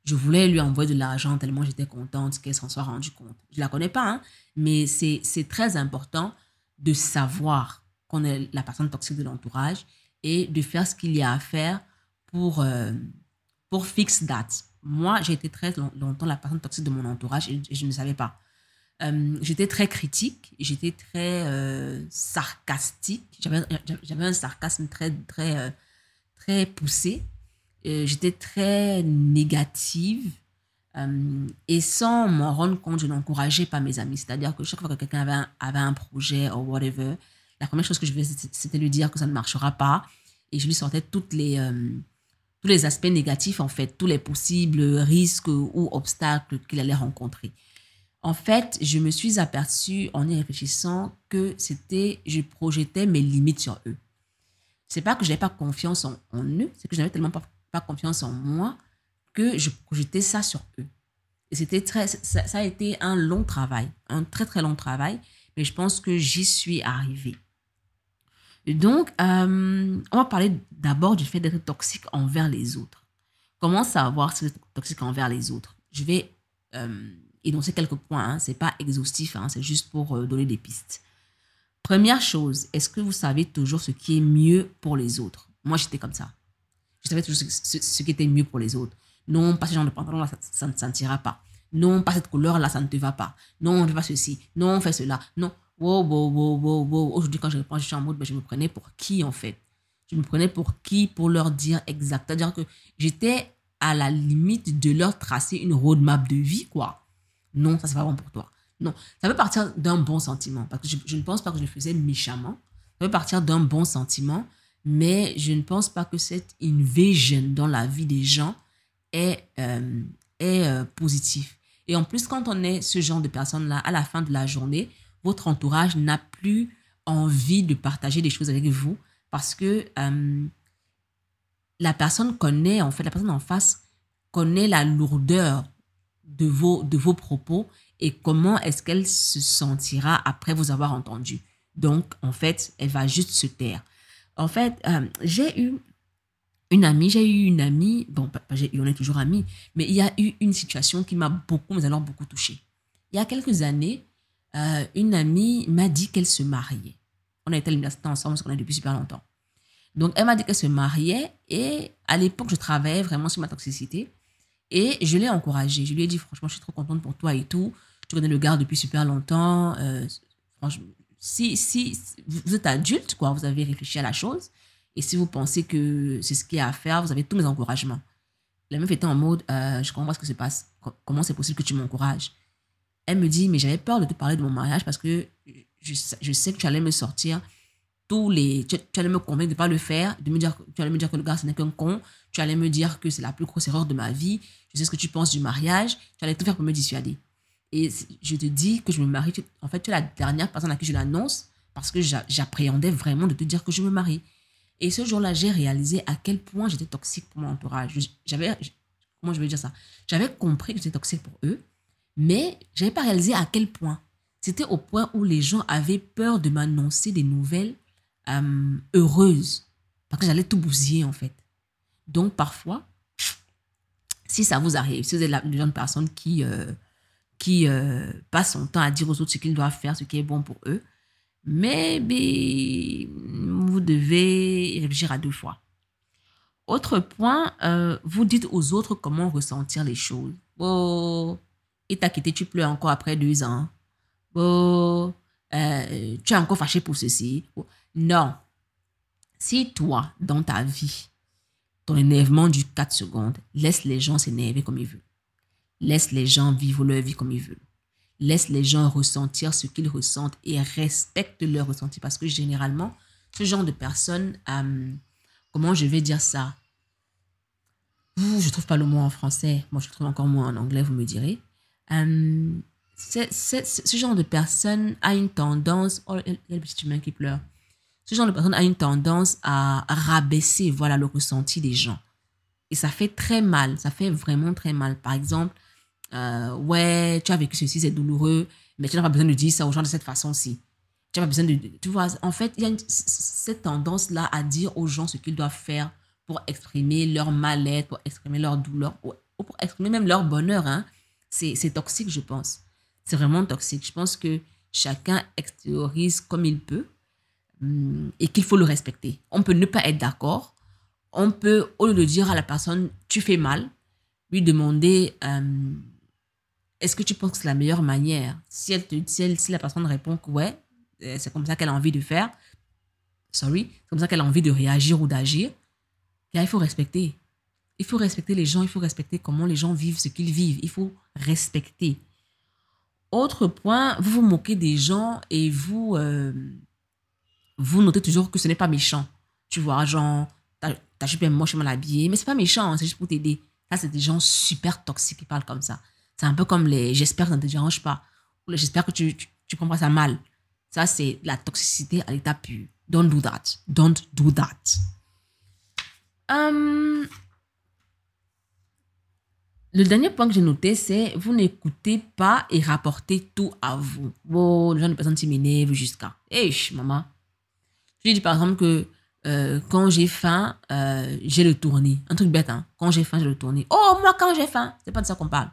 je voulais lui envoyer de l'argent tellement j'étais contente qu'elle s'en soit rendue compte. Je la connais pas, hein, mais c'est très important de savoir qu'on est la personne toxique de l'entourage et de faire ce qu'il y a à faire pour, euh, pour fix that. Moi, j'ai été très longtemps la personne toxique de mon entourage et, je ne savais pas. Euh, j'étais très critique, j'étais très euh, sarcastique, j'avais un sarcasme très, très, très poussé euh, j'étais très négative. Euh, et sans m'en rendre compte, je n'encourageais pas mes amis. C'est-à-dire que chaque fois que quelqu'un avait avait un projet ou whatever, la première chose que je faisais, c'était lui dire que ça ne marchera pas. Et je lui sortais toutes les, euh, tous les aspects négatifs, en fait, tous les possibles risques ou obstacles qu'il allait rencontrer. En fait, je me suis aperçue en y réfléchissant que c'était, je projetais mes limites sur eux. C'est pas que je n'avais pas confiance en, en eux, c'est que je n'avais tellement pas pas confiance en moi que je projetais ça sur eux. Et c'était très, ça, a été un long travail, un très très long travail, mais je pense que j'y suis arrivée. donc, euh, on va parler d'abord du fait d'être toxique envers les autres. Comment savoir si vous êtes toxique envers les autres? Je vais euh, énoncer quelques points, hein. c'est pas exhaustif, hein. c'est juste pour euh, donner des pistes. Première chose, est-ce que vous savez toujours ce qui est mieux pour les autres? Moi, j'étais comme ça. Je savais toujours ce, qui était mieux pour les autres. Non, pas ce genre de pantalon-là, ça, ne sentira pas. Non, pas cette couleur-là, ça ne te va pas. Non, on ne fait pas ceci. Non, on fait cela. Non. Wow, wow, wow, wow, wow. Aujourd'hui, quand je réponds, je suis en mode, ben, je me prenais pour qui, en fait? Je me prenais pour qui pour leur dire exact? C'est-à-dire que j'étais à la limite de leur tracer une roadmap de vie, quoi. Non, ça, c'est pas bon pour toi. Non, ça peut partir d'un bon sentiment. Parce que je, je, ne pense pas que je le faisais méchamment. Ça peut partir d'un bon sentiment mais je ne pense pas que cette invasion dans la vie des gens est, euh, est euh, positif. Et en plus, quand on est ce genre de personne-là, à la fin de la journée, votre entourage n'a plus envie de partager des choses avec vous parce que euh, la personne connaît, en fait, la personne en face connaît la lourdeur de vos, de vos propos et comment est-ce qu'elle se sentira après vous avoir entendu. Donc, en fait, elle va juste se taire. En fait, euh, j'ai eu une amie, j'ai eu une amie, bon, on est toujours amis, mais il y a eu une situation qui m'a beaucoup, mais alors beaucoup touchée. Il y a quelques années, euh, une amie m'a dit qu'elle se mariait. On a été à l'université ensemble, parce qu'on est depuis super longtemps. Donc, elle m'a dit qu'elle se mariait et à l'époque, je travaillais vraiment sur ma toxicité et je l'ai encouragée. Je lui ai dit, franchement, je suis trop contente pour toi et tout. Tu connais le gars depuis super longtemps. Euh, franchement, si, si vous êtes adulte, quoi, vous avez réfléchi à la chose, et si vous pensez que c'est ce qu'il y a à faire, vous avez tous mes encouragements. La meuf était en mode, euh, je comprends ce que se passe, comment c'est possible que tu m'encourages? Elle me dit, mais j'avais peur de te parler de mon mariage parce que je, je sais que tu allais me sortir tous les... Tu, allais me convaincre de ne pas le faire, de me dire, tu allais me dire que le gars, ce n'est qu'un con, tu allais me dire que c'est la plus grosse erreur de ma vie, je sais ce que tu penses du mariage, tu allais tout faire pour me dissuader. Et je te dis que je me marie. En fait, tu es la dernière personne à qui je l'annonce parce que j'appréhendais vraiment de te dire que je me marie. Et ce jour-là, j'ai réalisé à quel point j'étais toxique pour mon entourage. J'avais, comment je vais dire ça? J'avais compris que j'étais toxique pour eux, mais je n'avais pas réalisé à quel point. C'était au point où les gens avaient peur de m'annoncer des nouvelles euh, heureuses. Parce que j'allais tout bousiller, en fait. Donc, parfois, si ça vous arrive, si vous êtes la, de personne qui, euh, qui euh, passe son temps à dire aux autres ce qu'ils doivent faire, ce qui est bon pour eux, mais vous devez réfléchir à deux fois. Autre point, euh, vous dites aux autres comment ressentir les choses. Oh, il t'a quitté, tu pleures encore après deux ans. Oh, tu es encore fâché pour ceci. Non. Si toi, dans ta vie, ton énervement du 4 secondes, laisse les gens s'énerver comme ils veulent. Laisse les gens vivre leur vie comme ils veulent. Laisse les gens ressentir ce qu'ils ressentent et respecte leur ressenti. Parce que généralement, ce genre de personnes, euh, comment je vais dire ça? Je trouve pas le mot en français. Moi, je trouve encore moins en anglais, vous me direz. Euh, ce genre de personne a une tendance. Oh, il y a le petit humain qui pleure. Ce genre de personne a une tendance à rabaisser voilà, le ressenti des gens. Et ça fait très mal. Ça fait vraiment très mal. Par exemple, euh, ouais, tu as vécu ceci, c'est douloureux, mais tu n'as pas besoin de dire ça aux gens de cette façon-ci. Tu n'as pas besoin de. Tu vois, en fait, il y a cette tendance-là à dire aux gens ce qu'ils doivent faire pour exprimer leur mal-être, pour exprimer leur douleur, ou pour exprimer même leur bonheur. Hein. C'est toxique, je pense. C'est vraiment toxique. Je pense que chacun extériorise comme il peut hum, et qu'il faut le respecter. On peut ne pas être d'accord. On peut, au lieu de dire à la personne, tu fais mal, lui demander, hum, est-ce que tu penses que c'est la meilleure manière? Si, elle te, si, si la personne répond que ouais, euh, c'est comme ça qu'elle a envie de faire, sorry, c'est comme ça qu'elle a envie de réagir ou d'agir, il faut respecter. Il faut respecter les gens, il faut respecter comment les gens vivent ce qu'ils vivent. Il faut respecter. Autre point, vous vous moquez des gens et vous, euh, vous notez toujours que ce n'est pas méchant. Tu vois, genre, ta jupe est moche, mal habillée, mais c'est pas méchant, c'est juste pour t'aider. Ça, c'est des gens super toxiques qui parlent comme ça. C'est un peu comme les j'espère que ça ne te dérange pas. Ou j'espère que tu, tu, tu comprends ça mal. Ça, c'est la toxicité à l'état pur. Don't do that. Don't do that. Hum, le dernier point que j'ai noté, c'est vous n'écoutez pas et rapportez tout à vous. Bon, les gens de personnes qui m'énervent jusqu'à. Hé, maman. Je dis par exemple que euh, quand j'ai faim, euh, j'ai le tournis. Un truc bête, hein. Quand j'ai faim, j'ai le tournis. Oh, moi, quand j'ai faim, c'est pas de ça qu'on parle.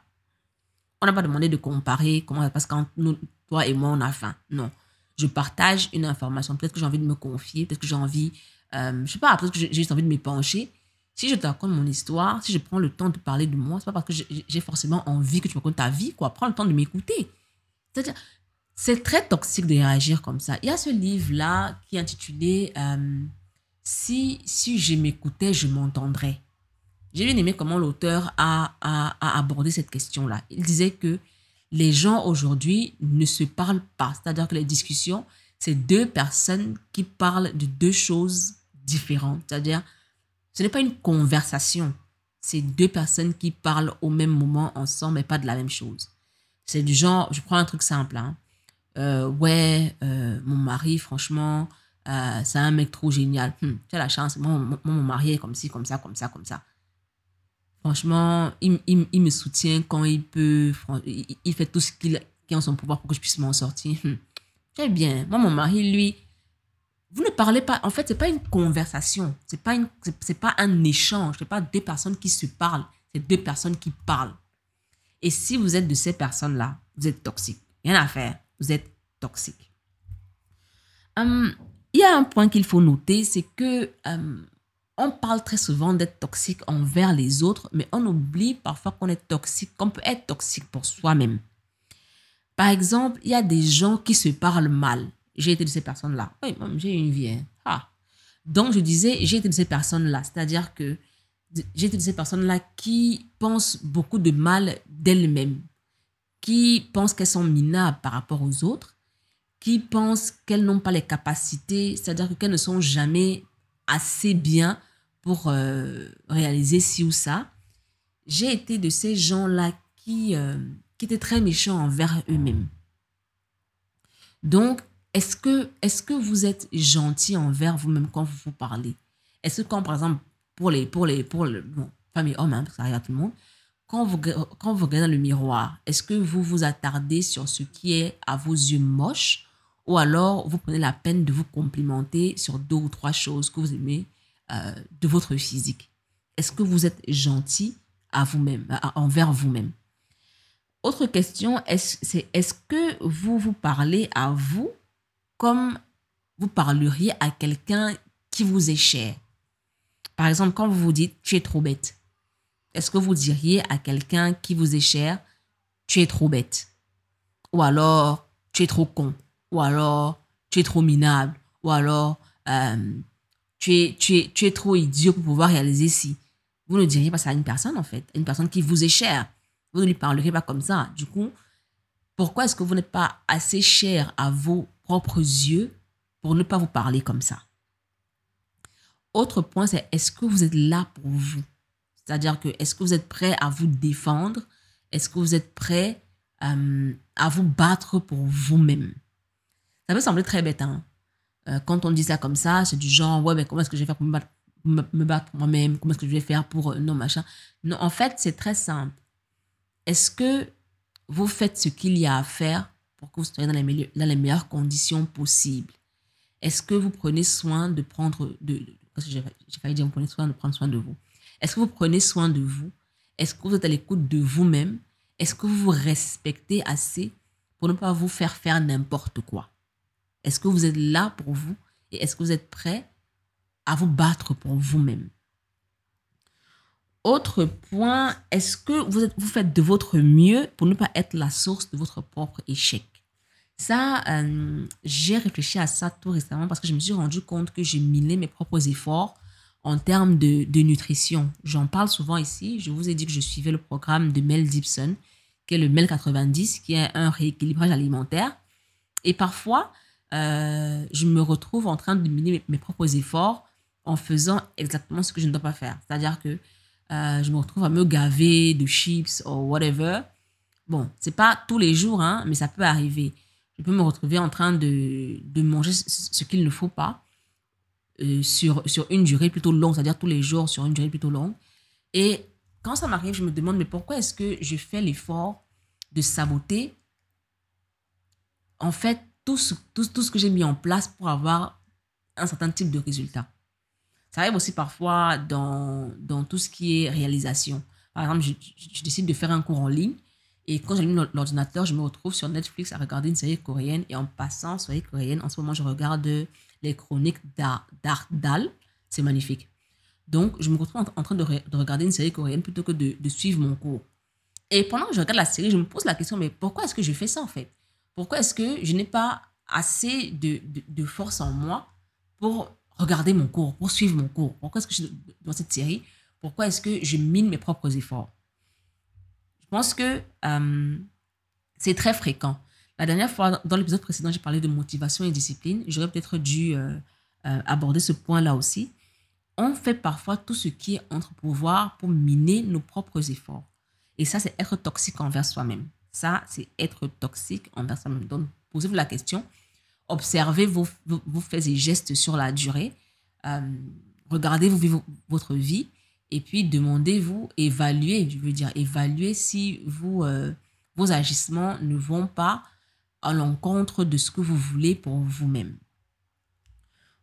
On n'a pas demandé de comparer comment ça passe quand nous, toi et moi, on a faim. Non. Je partage une information. Peut-être que j'ai envie de me confier, peut-être que j'ai envie, euh, je sais pas, peut-être que j'ai juste envie de m'épancher. Si je te raconte mon histoire, si je prends le temps de parler de moi, c'est pas parce que j'ai forcément envie que tu me racontes ta vie, quoi. Prends le temps de m'écouter. C'est-à-dire, c'est très toxique de réagir comme ça. Il y a ce livre-là qui est intitulé euh, si, si je m'écoutais, je m'entendrais. J'ai bien aimé comment l'auteur a, a, abordé cette question-là. Il disait que les gens aujourd'hui ne se parlent pas. C'est-à-dire que les discussions, c'est deux personnes qui parlent de deux choses différentes. C'est-à-dire, ce n'est pas une conversation. C'est deux personnes qui parlent au même moment ensemble, mais pas de la même chose. C'est du genre, je prends un truc simple. Hein. Euh, ouais, euh, mon mari, franchement, euh, c'est un mec trop génial. Hum, tu as la chance, mon, mon mari est comme ci, comme ça, comme ça, comme ça. Franchement, il, me soutient quand il peut. Il, fait tout ce qu'il est en son pouvoir pour que je puisse m'en sortir. Très bien. Moi, mon mari, lui, vous ne parlez pas. En fait, c'est pas une conversation. C'est pas pas un échange. C'est pas deux personnes qui se parlent. C'est deux personnes qui parlent. Et si vous êtes de ces personnes-là, vous êtes toxique. Rien à faire. Vous êtes toxique. Hum, il y a un point qu'il faut noter, c'est que hum, on parle très souvent d'être toxique envers les autres, mais on oublie parfois qu'on est toxique, qu'on peut être toxique pour soi-même. Par exemple, il y a des gens qui se parlent mal. J'ai été de ces personnes-là. Oui, j'ai une vie. Hein. Ah. Donc, je disais, j'ai été de ces personnes-là. C'est-à-dire que j'ai été de ces personnes-là qui pensent beaucoup de mal d'elles-mêmes, qui pensent qu'elles sont minables par rapport aux autres, qui pensent qu'elles n'ont pas les capacités, c'est-à-dire qu'elles ne sont jamais assez bien pour euh, réaliser ci ou ça. J'ai été de ces gens-là qui, euh, qui étaient très méchants envers eux-mêmes. Donc, est-ce que, est que vous êtes gentil envers vous-même quand vous vous parlez? Est-ce que quand, par exemple, pour les, pour les, pour femmes et hommes, hein, ça arrive à tout le monde, quand vous, quand vous regardez dans le miroir, est-ce que vous vous attardez sur ce qui est à vos yeux moche ou alors vous prenez la peine de vous complimenter sur deux ou trois choses que vous aimez euh, de votre physique. Est-ce que vous êtes gentil à vous-même, envers vous-même? Autre question, c'est est-ce que vous vous parlez à vous comme vous parleriez à quelqu'un qui vous est cher? Par exemple, quand vous vous dites tu es trop bête, est-ce que vous diriez à quelqu'un qui vous est cher, tu es trop bête Ou alors, tu es trop con Ou alors, tu es trop minable Ou alors, euh, tu, es, tu, es, tu es trop idiot pour pouvoir réaliser ci Vous ne diriez pas ça à une personne, en fait, une personne qui vous est chère. Vous ne lui parlerez pas comme ça. Du coup, pourquoi est-ce que vous n'êtes pas assez cher à vos propres yeux pour ne pas vous parler comme ça? Autre point, c'est est-ce que vous êtes là pour vous? C'est-à-dire que est-ce que vous êtes prêt à vous défendre? Est-ce que vous êtes prêt euh, à vous battre pour vous-même? Ça peut sembler très bête. Hein? Euh, quand on dit ça comme ça, c'est du genre, ouais, mais comment est-ce que je vais faire pour me battre, me, battre moi-même? Comment est-ce que je vais faire pour... Euh, non, machin? Non, en fait, c'est très simple. Est-ce que vous faites ce qu'il y a à faire pour que vous soyez dans les, meilleures conditions possibles? Est-ce que vous prenez soin de prendre... De, j'ai failli dire, vous prenez soin de prendre soin de vous. Est-ce que vous prenez soin de vous? Est-ce que vous êtes à l'écoute de vous-même? Est-ce que vous vous respectez assez pour ne pas vous faire faire n'importe quoi? Est-ce que vous êtes là pour vous et est-ce que vous êtes prêt à vous battre pour vous-même? Autre point, est-ce que vous, faites de votre mieux pour ne pas être la source de votre propre échec? Ça, euh, j'ai réfléchi à ça tout récemment parce que je me suis rendu compte que j'ai miné mes propres efforts en termes de, nutrition. J'en parle souvent ici. Je vous ai dit que je suivais le programme de Mel Gibson, qui est le Mel 90, qui est un rééquilibrage alimentaire. Et parfois, euh, je me retrouve en train de miner mes, propres efforts en faisant exactement ce que je ne dois pas faire. C'est-à-dire que euh, je me retrouve à me gaver de chips ou whatever. Bon, c'est pas tous les jours, hein, mais ça peut arriver. Je peux me retrouver en train de, de manger ce qu'il ne faut pas. Euh, sur, sur une durée plutôt longue, c'est-à-dire tous les jours sur une durée plutôt longue. Et quand ça m'arrive, je me demande, mais pourquoi est-ce que je fais l'effort de saboter, en fait, tout ce, tout, tout ce que j'ai mis en place pour avoir un certain type de résultat. Ça arrive aussi parfois dans, dans tout ce qui est réalisation. Par exemple, je, décide de faire un cours en ligne et quand j'allume l'ordinateur, je me retrouve sur Netflix à regarder une série coréenne et en passant série coréenne, en ce moment, je regarde les chroniques d'Ardal. C'est magnifique. Donc, je me retrouve en, train de, regarder une série coréenne plutôt que de, suivre mon cours. Et pendant que je regarde la série, je me pose la question, mais pourquoi est-ce que je fais ça en fait? Pourquoi est-ce que je n'ai pas assez de, force en moi pour regarder mon cours, pour suivre mon cours? Pourquoi est-ce que je suis dans cette série? Pourquoi est-ce que je mine mes propres efforts? Je pense que euh, c'est très fréquent. La dernière fois, dans l'épisode précédent, j'ai parlé de motivation et discipline. J'aurais peut-être dû euh, euh, aborder ce point-là aussi. On fait parfois tout ce qui est entre pouvoir pour miner nos propres efforts. Et ça, c'est être toxique envers soi-même. Ça, c'est être toxique envers soi-même. Donc, posez-vous la question. Observez vos, vos, faits et gestes sur la durée. Euh, regardez vous vivre votre vie. Et puis, demandez-vous, évaluez, je veux dire, évaluez si vous, vos agissements ne vont pas à l'encontre de ce que vous voulez pour vous-même.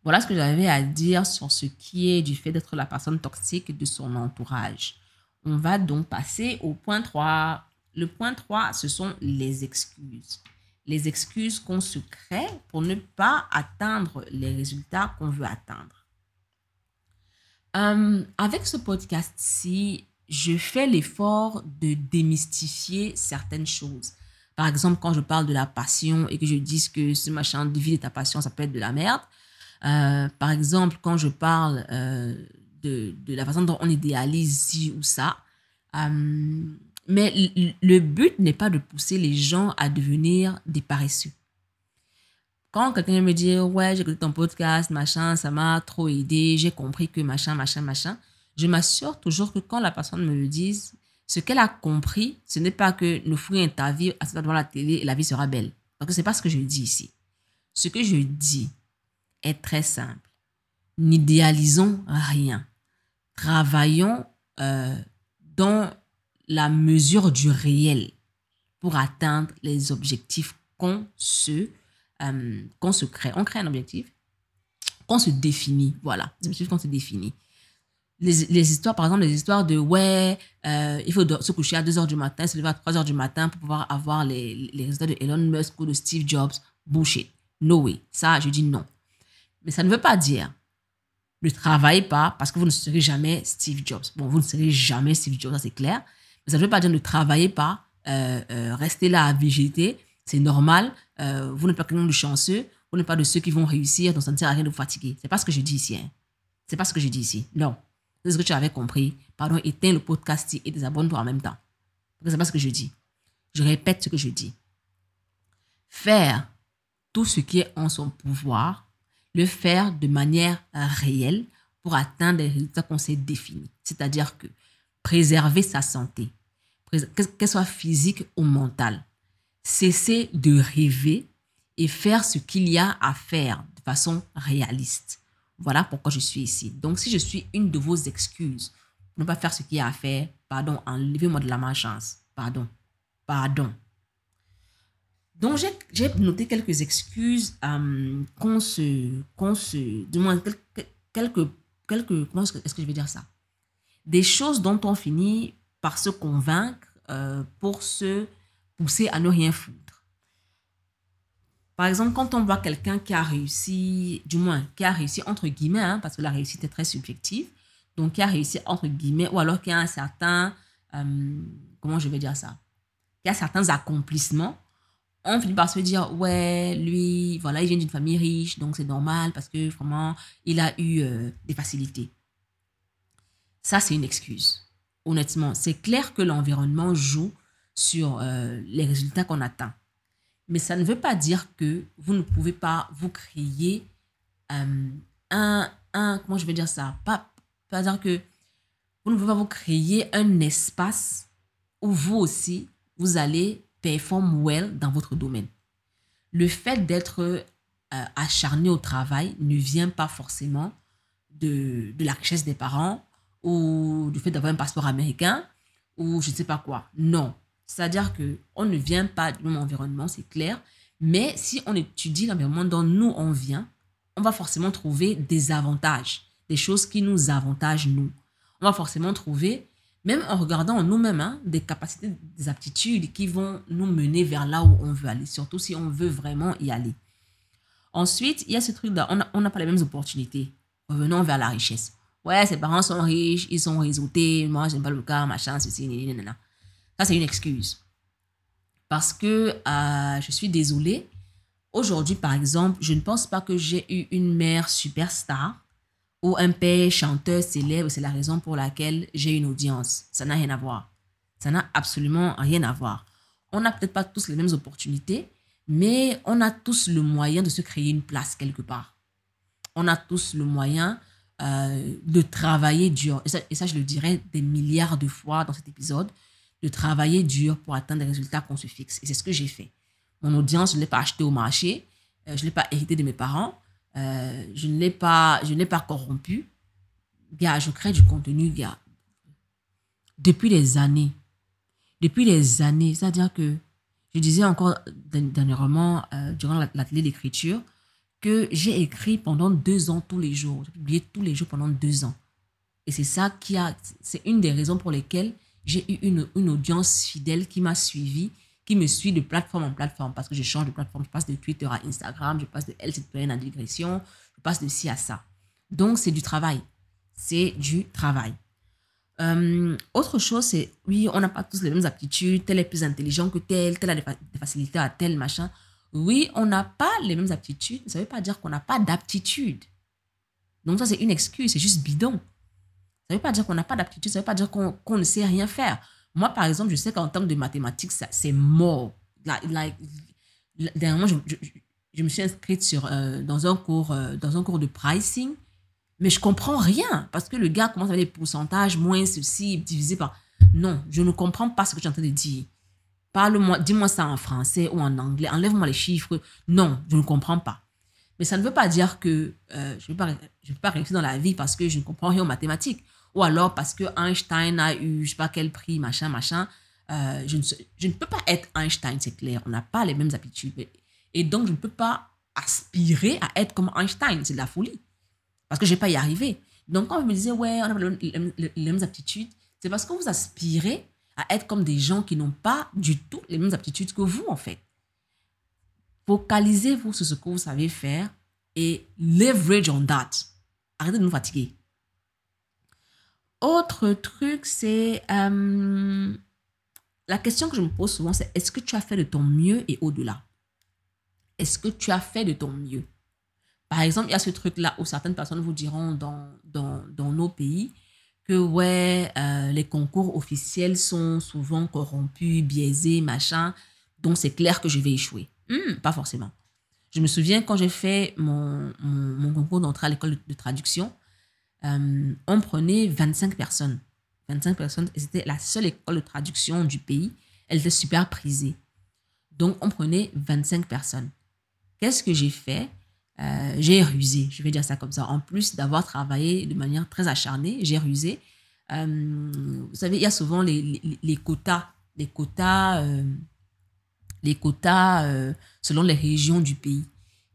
Voilà ce que j'avais à dire sur ce qui est du fait d'être la personne toxique de son entourage. On va donc passer au point 3. Le point 3, ce sont les excuses. Les excuses qu'on se crée pour ne pas atteindre les résultats qu'on veut atteindre. Euh, avec ce podcast-ci, je fais l'effort de démystifier certaines choses. Par exemple, quand je parle de la passion et que je dis que ce machin de vie de ta passion, ça peut être de la merde. Euh, par exemple, quand je parle euh, de, la façon dont on idéalise ci ou ça. Mais le but n'est pas de pousser les gens à devenir des paresseux. Quand quelqu'un me dit, ouais, j'ai écouté ton podcast, machin, ça m'a trop aidé, j'ai compris que machin, machin, machin, je m'assure toujours que quand la personne me le dise, ce qu'elle a compris, ce n'est pas que nous ferons ta vie à devant la télé et la vie sera belle. Parce que ce n'est pas ce que je dis ici. Ce que je dis est très simple. N'idéalisons rien. Travaillons euh, dans la mesure du réel pour atteindre les objectifs qu'on se, euh, se crée. On crée un objectif qu'on se définit. Voilà, les objectifs qu'on se définit. Les, les, histoires, par exemple, les histoires de ouais, euh, il faut se coucher à 2 h du matin, se lever à 3 h du matin pour pouvoir avoir les, les résultats de Elon Musk ou de Steve Jobs. Bullshit. No way. Ça, je dis non. Mais ça ne veut pas dire ne travaillez pas parce que vous ne serez jamais Steve Jobs. Bon, vous ne serez jamais Steve Jobs, ça c'est clair. Ça ne veut pas dire ne travaillez pas, euh, euh, restez là à végéter. C'est normal. Euh, vous n'êtes pas quelqu'un de chanceux. Vous n'êtes pas de ceux qui vont réussir, donc ça ne sert à rien de vous fatiguer. C'est pas ce que je dis ici. Hein. C'est pas ce que je dis ici. Non. C'est ce que tu avais compris. Pardon, éteins le podcast et désabonne-toi en même temps. C'est pas ce que je dis. Je répète ce que je dis. Faire tout ce qui est en son pouvoir le faire de manière réelle pour atteindre les résultats qu'on s'est définis. C'est-à-dire que préserver sa santé, qu'elle soit physique ou mentale, cesser de rêver et faire ce qu'il y a à faire de façon réaliste. Voilà pourquoi je suis ici. Donc, si je suis une de vos excuses pour ne pas faire ce qu'il y a à faire, pardon, enlevez-moi de la malchance. Pardon. Pardon. Donc, j'ai noté quelques excuses euh, qu'on se, qu'on se, du moins, quelques, quelques, comment est-ce que, je vais dire ça? Des choses dont on finit par se convaincre euh, pour se pousser à ne rien foutre. Par exemple, quand on voit quelqu'un qui a réussi, du moins, qui a réussi entre guillemets, hein, parce que la réussite est très subjective, donc qui a réussi entre guillemets, ou alors qui a un certain, euh, comment je vais dire ça Qui a certains accomplissements on finit par se dire, ouais, lui, voilà, il vient d'une famille riche, donc c'est normal parce que vraiment, il a eu euh, des facilités. Ça, c'est une excuse. Honnêtement, c'est clair que l'environnement joue sur euh, les résultats qu'on atteint. Mais ça ne veut pas dire que vous ne pouvez pas vous créer euh, un, un, comment je vais dire ça, pas, pas dire que vous ne pouvez pas vous créer un espace où vous aussi, vous allez performe well dans votre domaine. Le fait d'être euh, acharné au travail ne vient pas forcément de, de la richesse des parents ou du fait d'avoir un passeport américain ou je ne sais pas quoi. Non. C'est-à-dire que on ne vient pas du même environnement, c'est clair. Mais si on étudie l'environnement dont nous on vient, on va forcément trouver des avantages, des choses qui nous avantagent nous. On va forcément trouver même en regardant en nous-mêmes hein, des capacités, des aptitudes qui vont nous mener vers là où on veut aller, surtout si on veut vraiment y aller. Ensuite, il y a ce truc-là, on n'a pas les mêmes opportunités. Revenons vers la richesse. Ouais, ses parents sont riches, ils sont réseautés, moi, j'aime pas le cas, machin, ceci, nanana. Ça, c'est une excuse. Parce que euh, je suis désolée. Aujourd'hui, par exemple, je ne pense pas que j'ai eu une mère superstar ou un père chanteur célèbre, c'est la raison pour laquelle j'ai une audience. Ça n'a rien à voir. Ça n'a absolument rien à voir. On n'a peut-être pas tous les mêmes opportunités, mais on a tous le moyen de se créer une place quelque part. On a tous le moyen euh, de travailler dur. Et ça, je le dirais des milliards de fois dans cet épisode, de travailler dur pour atteindre les résultats qu'on se fixe. Et c'est ce que j'ai fait. Mon audience, je ne l'ai pas acheté au marché, euh, je ne l'ai pas hérité de mes parents, euh, je ne l'ai pas, je n'ai pas corrompu. Gars, je crée du contenu, gars. Depuis des années. Depuis des années. C'est-à-dire que je disais encore dernièrement, durant l'atelier d'écriture, que j'ai écrit pendant deux ans tous les jours. J'ai publié tous les jours pendant deux ans. Et c'est ça qui a, c'est une des raisons pour lesquelles j'ai eu une, une audience fidèle qui m'a suivi qui me suit de plateforme en plateforme parce que je change de plateforme. Je passe de Twitter à Instagram, je passe de L citoyenne à digression, je passe de ci à ça. Donc, c'est du travail. C'est du travail. Euh, autre chose, c'est oui, on n'a pas tous les mêmes aptitudes, tel est plus intelligent que tel, tel a des, facilités à tel machin. Oui, on n'a pas les mêmes aptitudes, ça ne veut pas dire qu'on n'a pas d'aptitude. Donc ça, c'est une excuse, c'est juste bidon. Ça ne veut pas dire qu'on n'a pas d'aptitude, ça ne veut pas dire qu'on ne sait rien faire. Moi, par exemple, je sais qu'en termes de mathématiques, c'est mort. Like, dernièrement, je, me suis inscrite sur, euh, dans, un cours, euh, dans un cours de pricing, mais je comprends rien parce que le gars commence avec les pourcentages, moins ceci, divisé par. Non, je ne comprends pas ce que tu es en train de dire. Parle-moi, dis-moi ça en français ou en anglais, enlève-moi les chiffres. Non, je ne comprends pas. Mais ça ne veut pas dire que euh, je ne vais, pas, réussir dans la vie parce que je ne comprends rien aux mathématiques ou alors parce que Einstein a eu je sais pas quel prix, machin, machin. Euh, je, ne, je ne peux pas être Einstein, c'est clair. On n'a pas les mêmes aptitudes. Et donc, je ne peux pas aspirer à être comme Einstein. C'est de la folie. Parce que je ne vais pas y arriver. Donc, quand vous me disiez, ouais, on a les, mêmes aptitudes, c'est parce que vous aspirez à être comme des gens qui n'ont pas du tout les mêmes aptitudes que vous, en fait. Focalisez-vous sur ce que vous savez faire et leverage on that. Arrêtez de nous fatiguer. Autre truc, c'est euh, la question que je me pose souvent, c'est est-ce que tu as fait de ton mieux et au-delà? Est-ce que tu as fait de ton mieux? Par exemple, il y a ce truc-là où certaines personnes vous diront dans, dans, dans nos pays que ouais, euh, les concours officiels sont souvent corrompus, biaisés, machin, donc c'est clair que je vais échouer. Hmm, pas forcément. Je me souviens quand j'ai fait mon, mon, concours d'entrée à l'école de, traduction, euh, on prenait 25 personnes. 25 personnes, c'était la seule école de traduction du pays. Elle était super prisée. Donc, on prenait 25 personnes. Qu'est-ce que j'ai fait? Euh, J'ai rusé, je vais dire ça comme ça. En plus d'avoir travaillé de manière très acharnée, j'ai rusé. Euh, vous savez, il y a souvent les, quotas, les quotas, euh, les quotas selon les régions du pays.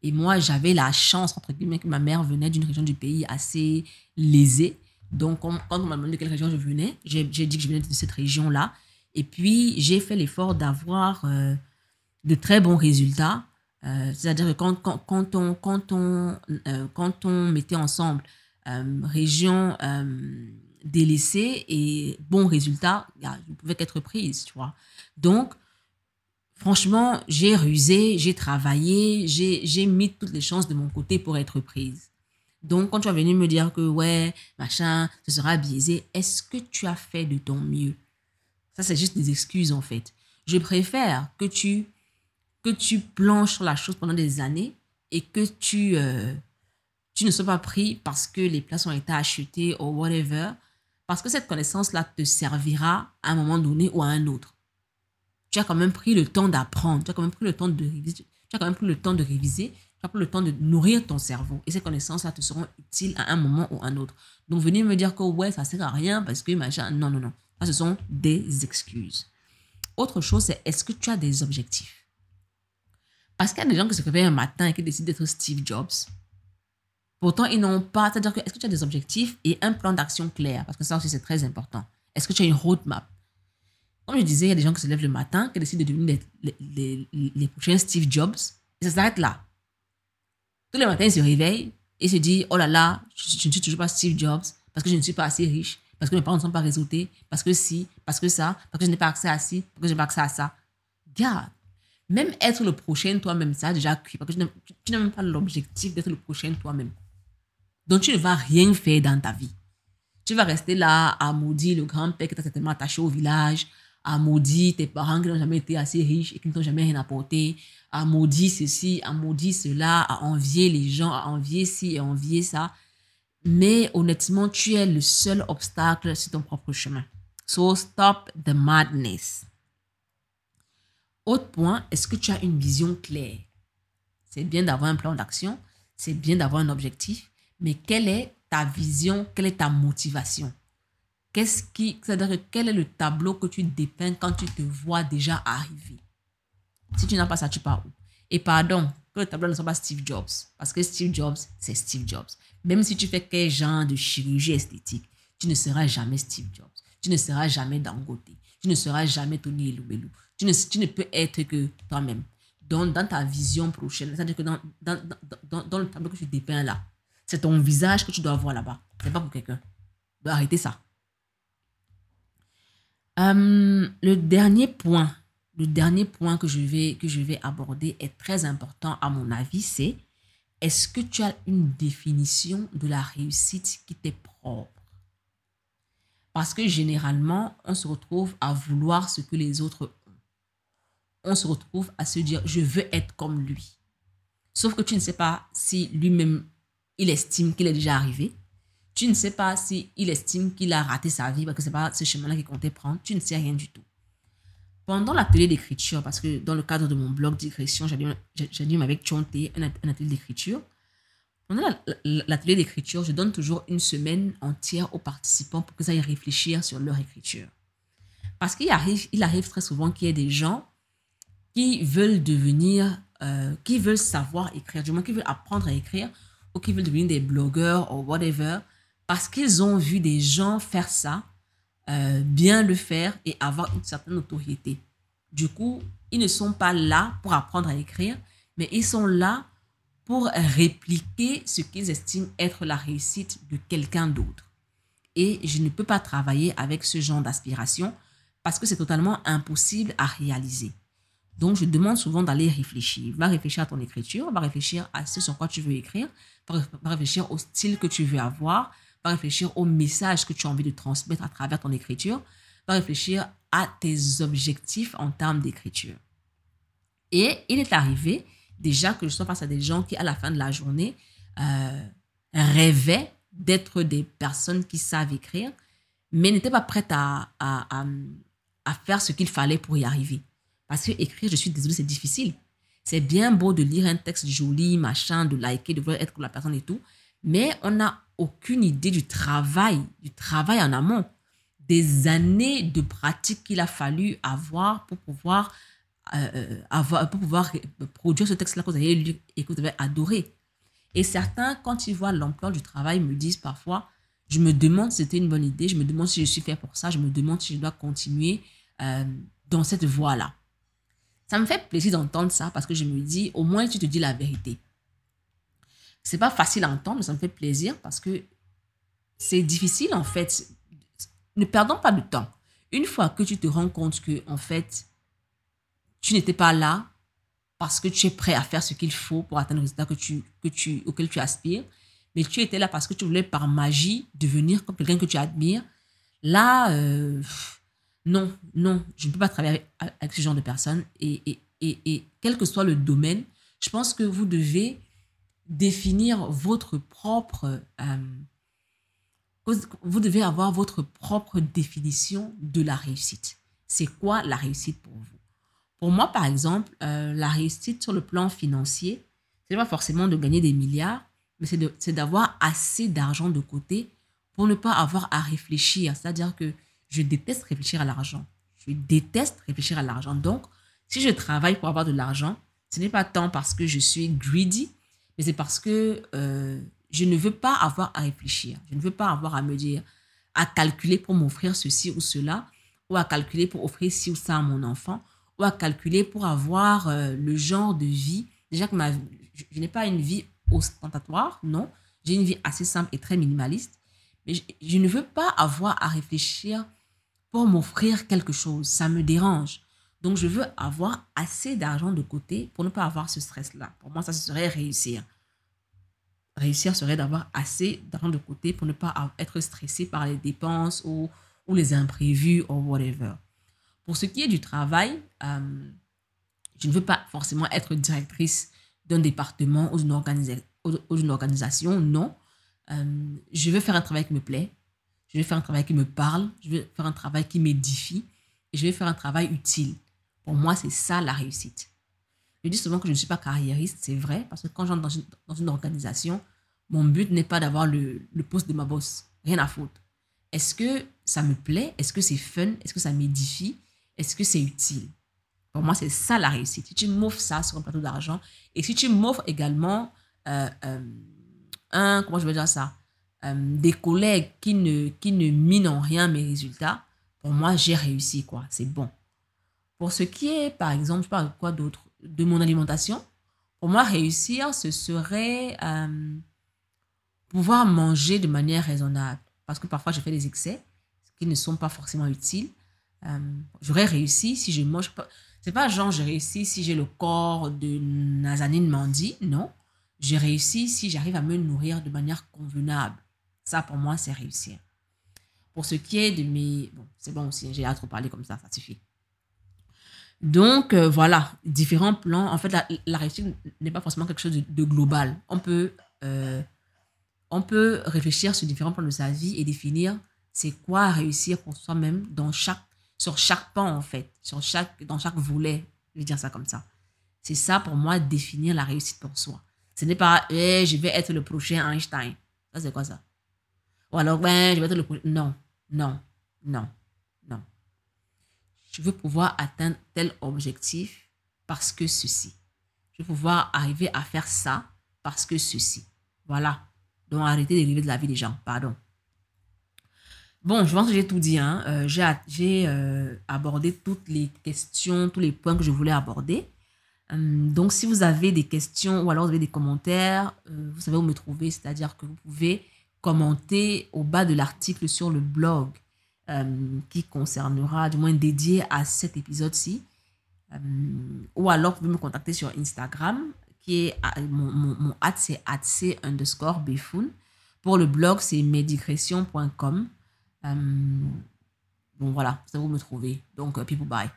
Et moi, j'avais la chance, entre guillemets, que ma mère venait d'une région du pays assez lésée. Donc, quand on m'a demandé de quelle région je venais, j'ai dit que je venais de cette région-là. Et puis, j'ai fait l'effort d'avoir euh, de très bons résultats. Euh, c'est-à-dire que quand, quand, quand, on, quand, on, euh, quand on mettait ensemble région délaissée et bons résultats, je ne pouvais qu'être prise, tu vois. Donc, franchement, j'ai rusé, j'ai travaillé, j'ai mis toutes les chances de mon côté pour être prise. Donc, quand tu vas venir me dire que, ouais, machin, ce sera biaisé, est-ce que tu as fait de ton mieux? Ça, c'est juste des excuses, en fait. Je préfère que tu, que tu planches sur la chose pendant des années et que tu, euh, tu ne sois pas pris parce que les places ont été achetées ou whatever. Parce que cette connaissance-là te servira à un moment donné ou à un autre. Tu as quand même pris le temps d'apprendre, tu as quand même pris le temps de réviser, tu as quand même pris le temps de réviser tu as le temps de nourrir ton cerveau. Et ces connaissances-là te seront utiles à un moment ou à un autre. Donc, venir me dire que ouais, ça sert à rien parce que machin. Non, non, non. Ce sont des excuses. Autre chose, c'est est-ce que tu as des objectifs? Parce qu'il y a des gens qui se réveillent un matin et qui décident d'être Steve Jobs. Pourtant, ils n'ont pas. C'est-à-dire que est-ce que tu as des objectifs et un plan d'action clair? Parce que ça aussi, c'est très important. Est-ce que tu as une roadmap? Comme je disais, il y a des gens qui se lèvent le matin, qui décident de devenir les, les, les prochains Steve Jobs. Et ça s'arrête là. Tous les matins, il se réveille et se dit Oh là là, je, ne suis toujours pas Steve Jobs parce que je ne suis pas assez riche, parce que mes parents ne sont pas réseautés, parce que si, parce que ça, parce que je n'ai pas accès à ci, parce que je n'ai pas accès à ça. Garde. Même être le prochain toi-même, ça a déjà cuit, parce que tu n'as même pas l'objectif d'être le prochain toi-même. Donc tu ne vas rien faire dans ta vie. Tu vas rester là à maudire le grand-père qui t'a certainement attaché au village, à maudire tes parents qui n'ont jamais été assez riches et qui ne t'ont jamais rien apporté, à maudire ceci, à maudire cela, à envier les gens, à envier ci et à envier ça. Mais honnêtement, tu es le seul obstacle sur ton propre chemin. So stop the madness. Autre point, est-ce que tu as une vision claire? C'est bien d'avoir un plan d'action, c'est bien d'avoir un objectif, mais quelle est ta vision, quelle est ta motivation? Qu'est-ce qui, c'est-à-dire quel est le tableau que tu dépeins quand tu te vois déjà arriver? Si tu n'as pas ça, tu pars où? Et pardon, que le tableau ne soit pas Steve Jobs, parce que Steve Jobs, c'est Steve Jobs. Même si tu fais quel genre de chirurgie esthétique, tu ne seras jamais Steve Jobs. Tu ne seras jamais Dangote. Tu ne seras jamais Tony Eloubelou. Tu ne, tu peux être que toi-même. Dans ta vision prochaine, c'est-à-dire que dans, le tableau que tu dépeins là, c'est ton visage que tu dois voir là-bas. C'est pas pour quelqu'un. Arrêtez ça. Euh, le dernier point, le dernier point que je vais, que je vais aborder est très important à mon avis, c'est est-ce que tu as une définition de la réussite qui t'est propre? Parce que généralement, on se retrouve à vouloir ce que les autres. On se retrouve à se dire, je veux être comme lui. Sauf que tu ne sais pas si lui-même, il estime qu'il est déjà arrivé tu ne sais pas si il estime qu'il a raté sa vie parce que c'est pas ce chemin-là qu'il comptait prendre. Tu ne sais rien du tout. Pendant l'atelier d'écriture, parce que dans le cadre de mon blog d'écriture, j'anime avec Chonté un, atelier d'écriture. Pendant l'atelier d'écriture, je donne toujours une semaine entière aux participants pour qu'ils aillent réfléchir sur leur écriture. Parce qu'il arrive, il arrive très souvent qu'il y ait des gens qui veulent devenir, euh, qui veulent savoir écrire, du moins qui veulent apprendre à écrire, ou qui veulent devenir des blogueurs ou whatever, parce qu'ils ont vu des gens faire ça, euh, bien le faire et avoir une certaine autorité. Du coup, ils ne sont pas là pour apprendre à écrire, mais ils sont là pour répliquer ce qu'ils estiment être la réussite de quelqu'un d'autre. Et je ne peux pas travailler avec ce genre d'aspiration parce que c'est totalement impossible à réaliser. Donc, je demande souvent d'aller réfléchir. Va réfléchir à ton écriture, va réfléchir à ce sur quoi tu veux écrire, va réfléchir au style que tu veux avoir, va réfléchir au message que tu as envie de transmettre à travers ton écriture, va réfléchir à tes objectifs en termes d'écriture. Et il est arrivé déjà que je sois face à des gens qui, à la fin de la journée, euh, rêvaient d'être des personnes qui savent écrire, mais n'étaient pas prêtes à, faire ce qu'il fallait pour y arriver. Parce que écrire, je suis désolée, c'est difficile. C'est bien beau de lire un texte joli, machin, de liker, de vouloir être pour la personne et tout, mais on n'a aucune idée du travail, du travail en amont, des années de pratique qu'il a fallu avoir pour pouvoir, euh, euh, avoir, pour pouvoir produire ce texte-là que vous avez lu et que vous avez adoré. Et certains, quand ils voient l'emploi du travail, me disent parfois, je me demande si c'était une bonne idée, je me demande si je suis fait pour ça, je me demande si je dois continuer euh, dans cette voie-là. Ça me fait plaisir d'entendre ça parce que je me dis, au moins tu te dis la vérité. C'est pas facile à entendre, mais ça me fait plaisir parce que c'est difficile en fait. Ne perdons pas de temps. Une fois que tu te rends compte que en fait, tu n'étais pas là parce que tu es prêt à faire ce qu'il faut pour atteindre le résultat que tu, que tu, auquel tu aspires, mais tu étais là parce que tu voulais par magie devenir comme quelqu'un que tu admires, là, euh, non, non, je ne peux pas travailler avec, ce genre de personnes. Et, et, et, quel que soit le domaine, je pense que vous devez définir votre propre... Euh, vous devez avoir votre propre définition de la réussite. C'est quoi la réussite pour vous? Pour moi, par exemple, euh, la réussite sur le plan financier, c'est pas forcément de gagner des milliards, mais c'est d'avoir assez d'argent de côté pour ne pas avoir à réfléchir. C'est-à-dire que je déteste réfléchir à l'argent. Je déteste réfléchir à l'argent. Donc, si je travaille pour avoir de l'argent, ce n'est pas tant parce que je suis greedy, mais c'est parce que euh, je ne veux pas avoir à réfléchir. Je ne veux pas avoir à me dire, à calculer pour m'offrir ceci ou cela, ou à calculer pour offrir ci ou ça à mon enfant, ou à calculer pour avoir euh, le genre de vie. Déjà que ma, je, je n'ai pas une vie ostentatoire, non. J'ai une vie assez simple et très minimaliste. Mais je, je ne veux pas avoir à réfléchir pour m'offrir quelque chose. Ça me dérange. Donc, je veux avoir assez d'argent de côté pour ne pas avoir ce stress-là. Pour moi, ça serait réussir. Réussir serait d'avoir assez d'argent de côté pour ne pas être stressé par les dépenses ou, les imprévus ou whatever. Pour ce qui est du travail, euh, je ne veux pas forcément être directrice d'un département ou d'une organisation, non. Euh, je veux faire un travail qui me plaît je vais faire un travail qui me parle, je vais faire un travail qui m'édifie et je vais faire un travail utile. Pour moi, c'est ça la réussite. Je dis souvent que je ne suis pas carriériste, c'est vrai, parce que quand j'entre dans une, dans une organisation, mon but n'est pas d'avoir le, poste de ma boss. Rien à foutre. Est-ce que ça me plaît? Est-ce que c'est fun? Est-ce que ça m'édifie? Est-ce que c'est utile? Pour moi, c'est ça la réussite. Si tu m'offres ça sur un plateau d'argent et si tu m'offres également euh, euh, un, comment je veux dire ça? Euh, des collègues qui ne, qui ne minent en rien mes résultats, pour moi, j'ai réussi, quoi. C'est bon. Pour ce qui est, par exemple, je parle de quoi d'autre? De mon alimentation. Pour moi, réussir, ce serait euh, pouvoir manger de manière raisonnable. Parce que parfois, je fais des excès qui ne sont pas forcément utiles. Euh, j'aurais réussi si je mange pas. C'est pas genre, j'ai réussi si j'ai le corps de Nazanine Mandi. Non. J'ai réussi si j'arrive à me nourrir de manière convenable. Ça, pour moi, c'est réussir. Pour ce qui est de mes... Bon, c'est bon aussi, j'ai à trop parler comme ça, ça suffit. Donc, euh, voilà, différents plans. En fait, la, réussite n'est pas forcément quelque chose de, global. On peut, euh, on peut réfléchir sur différents plans de sa vie et définir c'est quoi réussir pour soi-même dans chaque, sur chaque pan, en fait, sur chaque, dans chaque volet. Je vais dire ça comme ça. C'est ça, pour moi, définir la réussite pour soi. Ce n'est pas, eh, je vais être le prochain Einstein. Ça, c'est quoi ça? Ou alors, ben, je vais être le. Non, non, non, non. Je veux pouvoir atteindre tel objectif parce que ceci. Je veux pouvoir arriver à faire ça parce que ceci. Voilà. Donc, arrêtez de rêver de la vie des gens. Pardon. Bon, je pense que j'ai tout dit. Hein. Euh, j'ai euh, abordé toutes les questions, tous les points que je voulais aborder. Hum, donc, si vous avez des questions ou alors vous avez des commentaires, euh, vous savez où me trouver, c'est-à-dire que vous pouvez commenter au bas de l'article sur le blog hum, qui concernera, du moins dédié à cet épisode-ci. Hum, ou alors, vous pouvez me contacter sur Instagram, qui est mon, mon, mon c'est underscore Pour le blog, c'est médicression.com. bon, voilà, ça vous me trouver. Donc, people bye.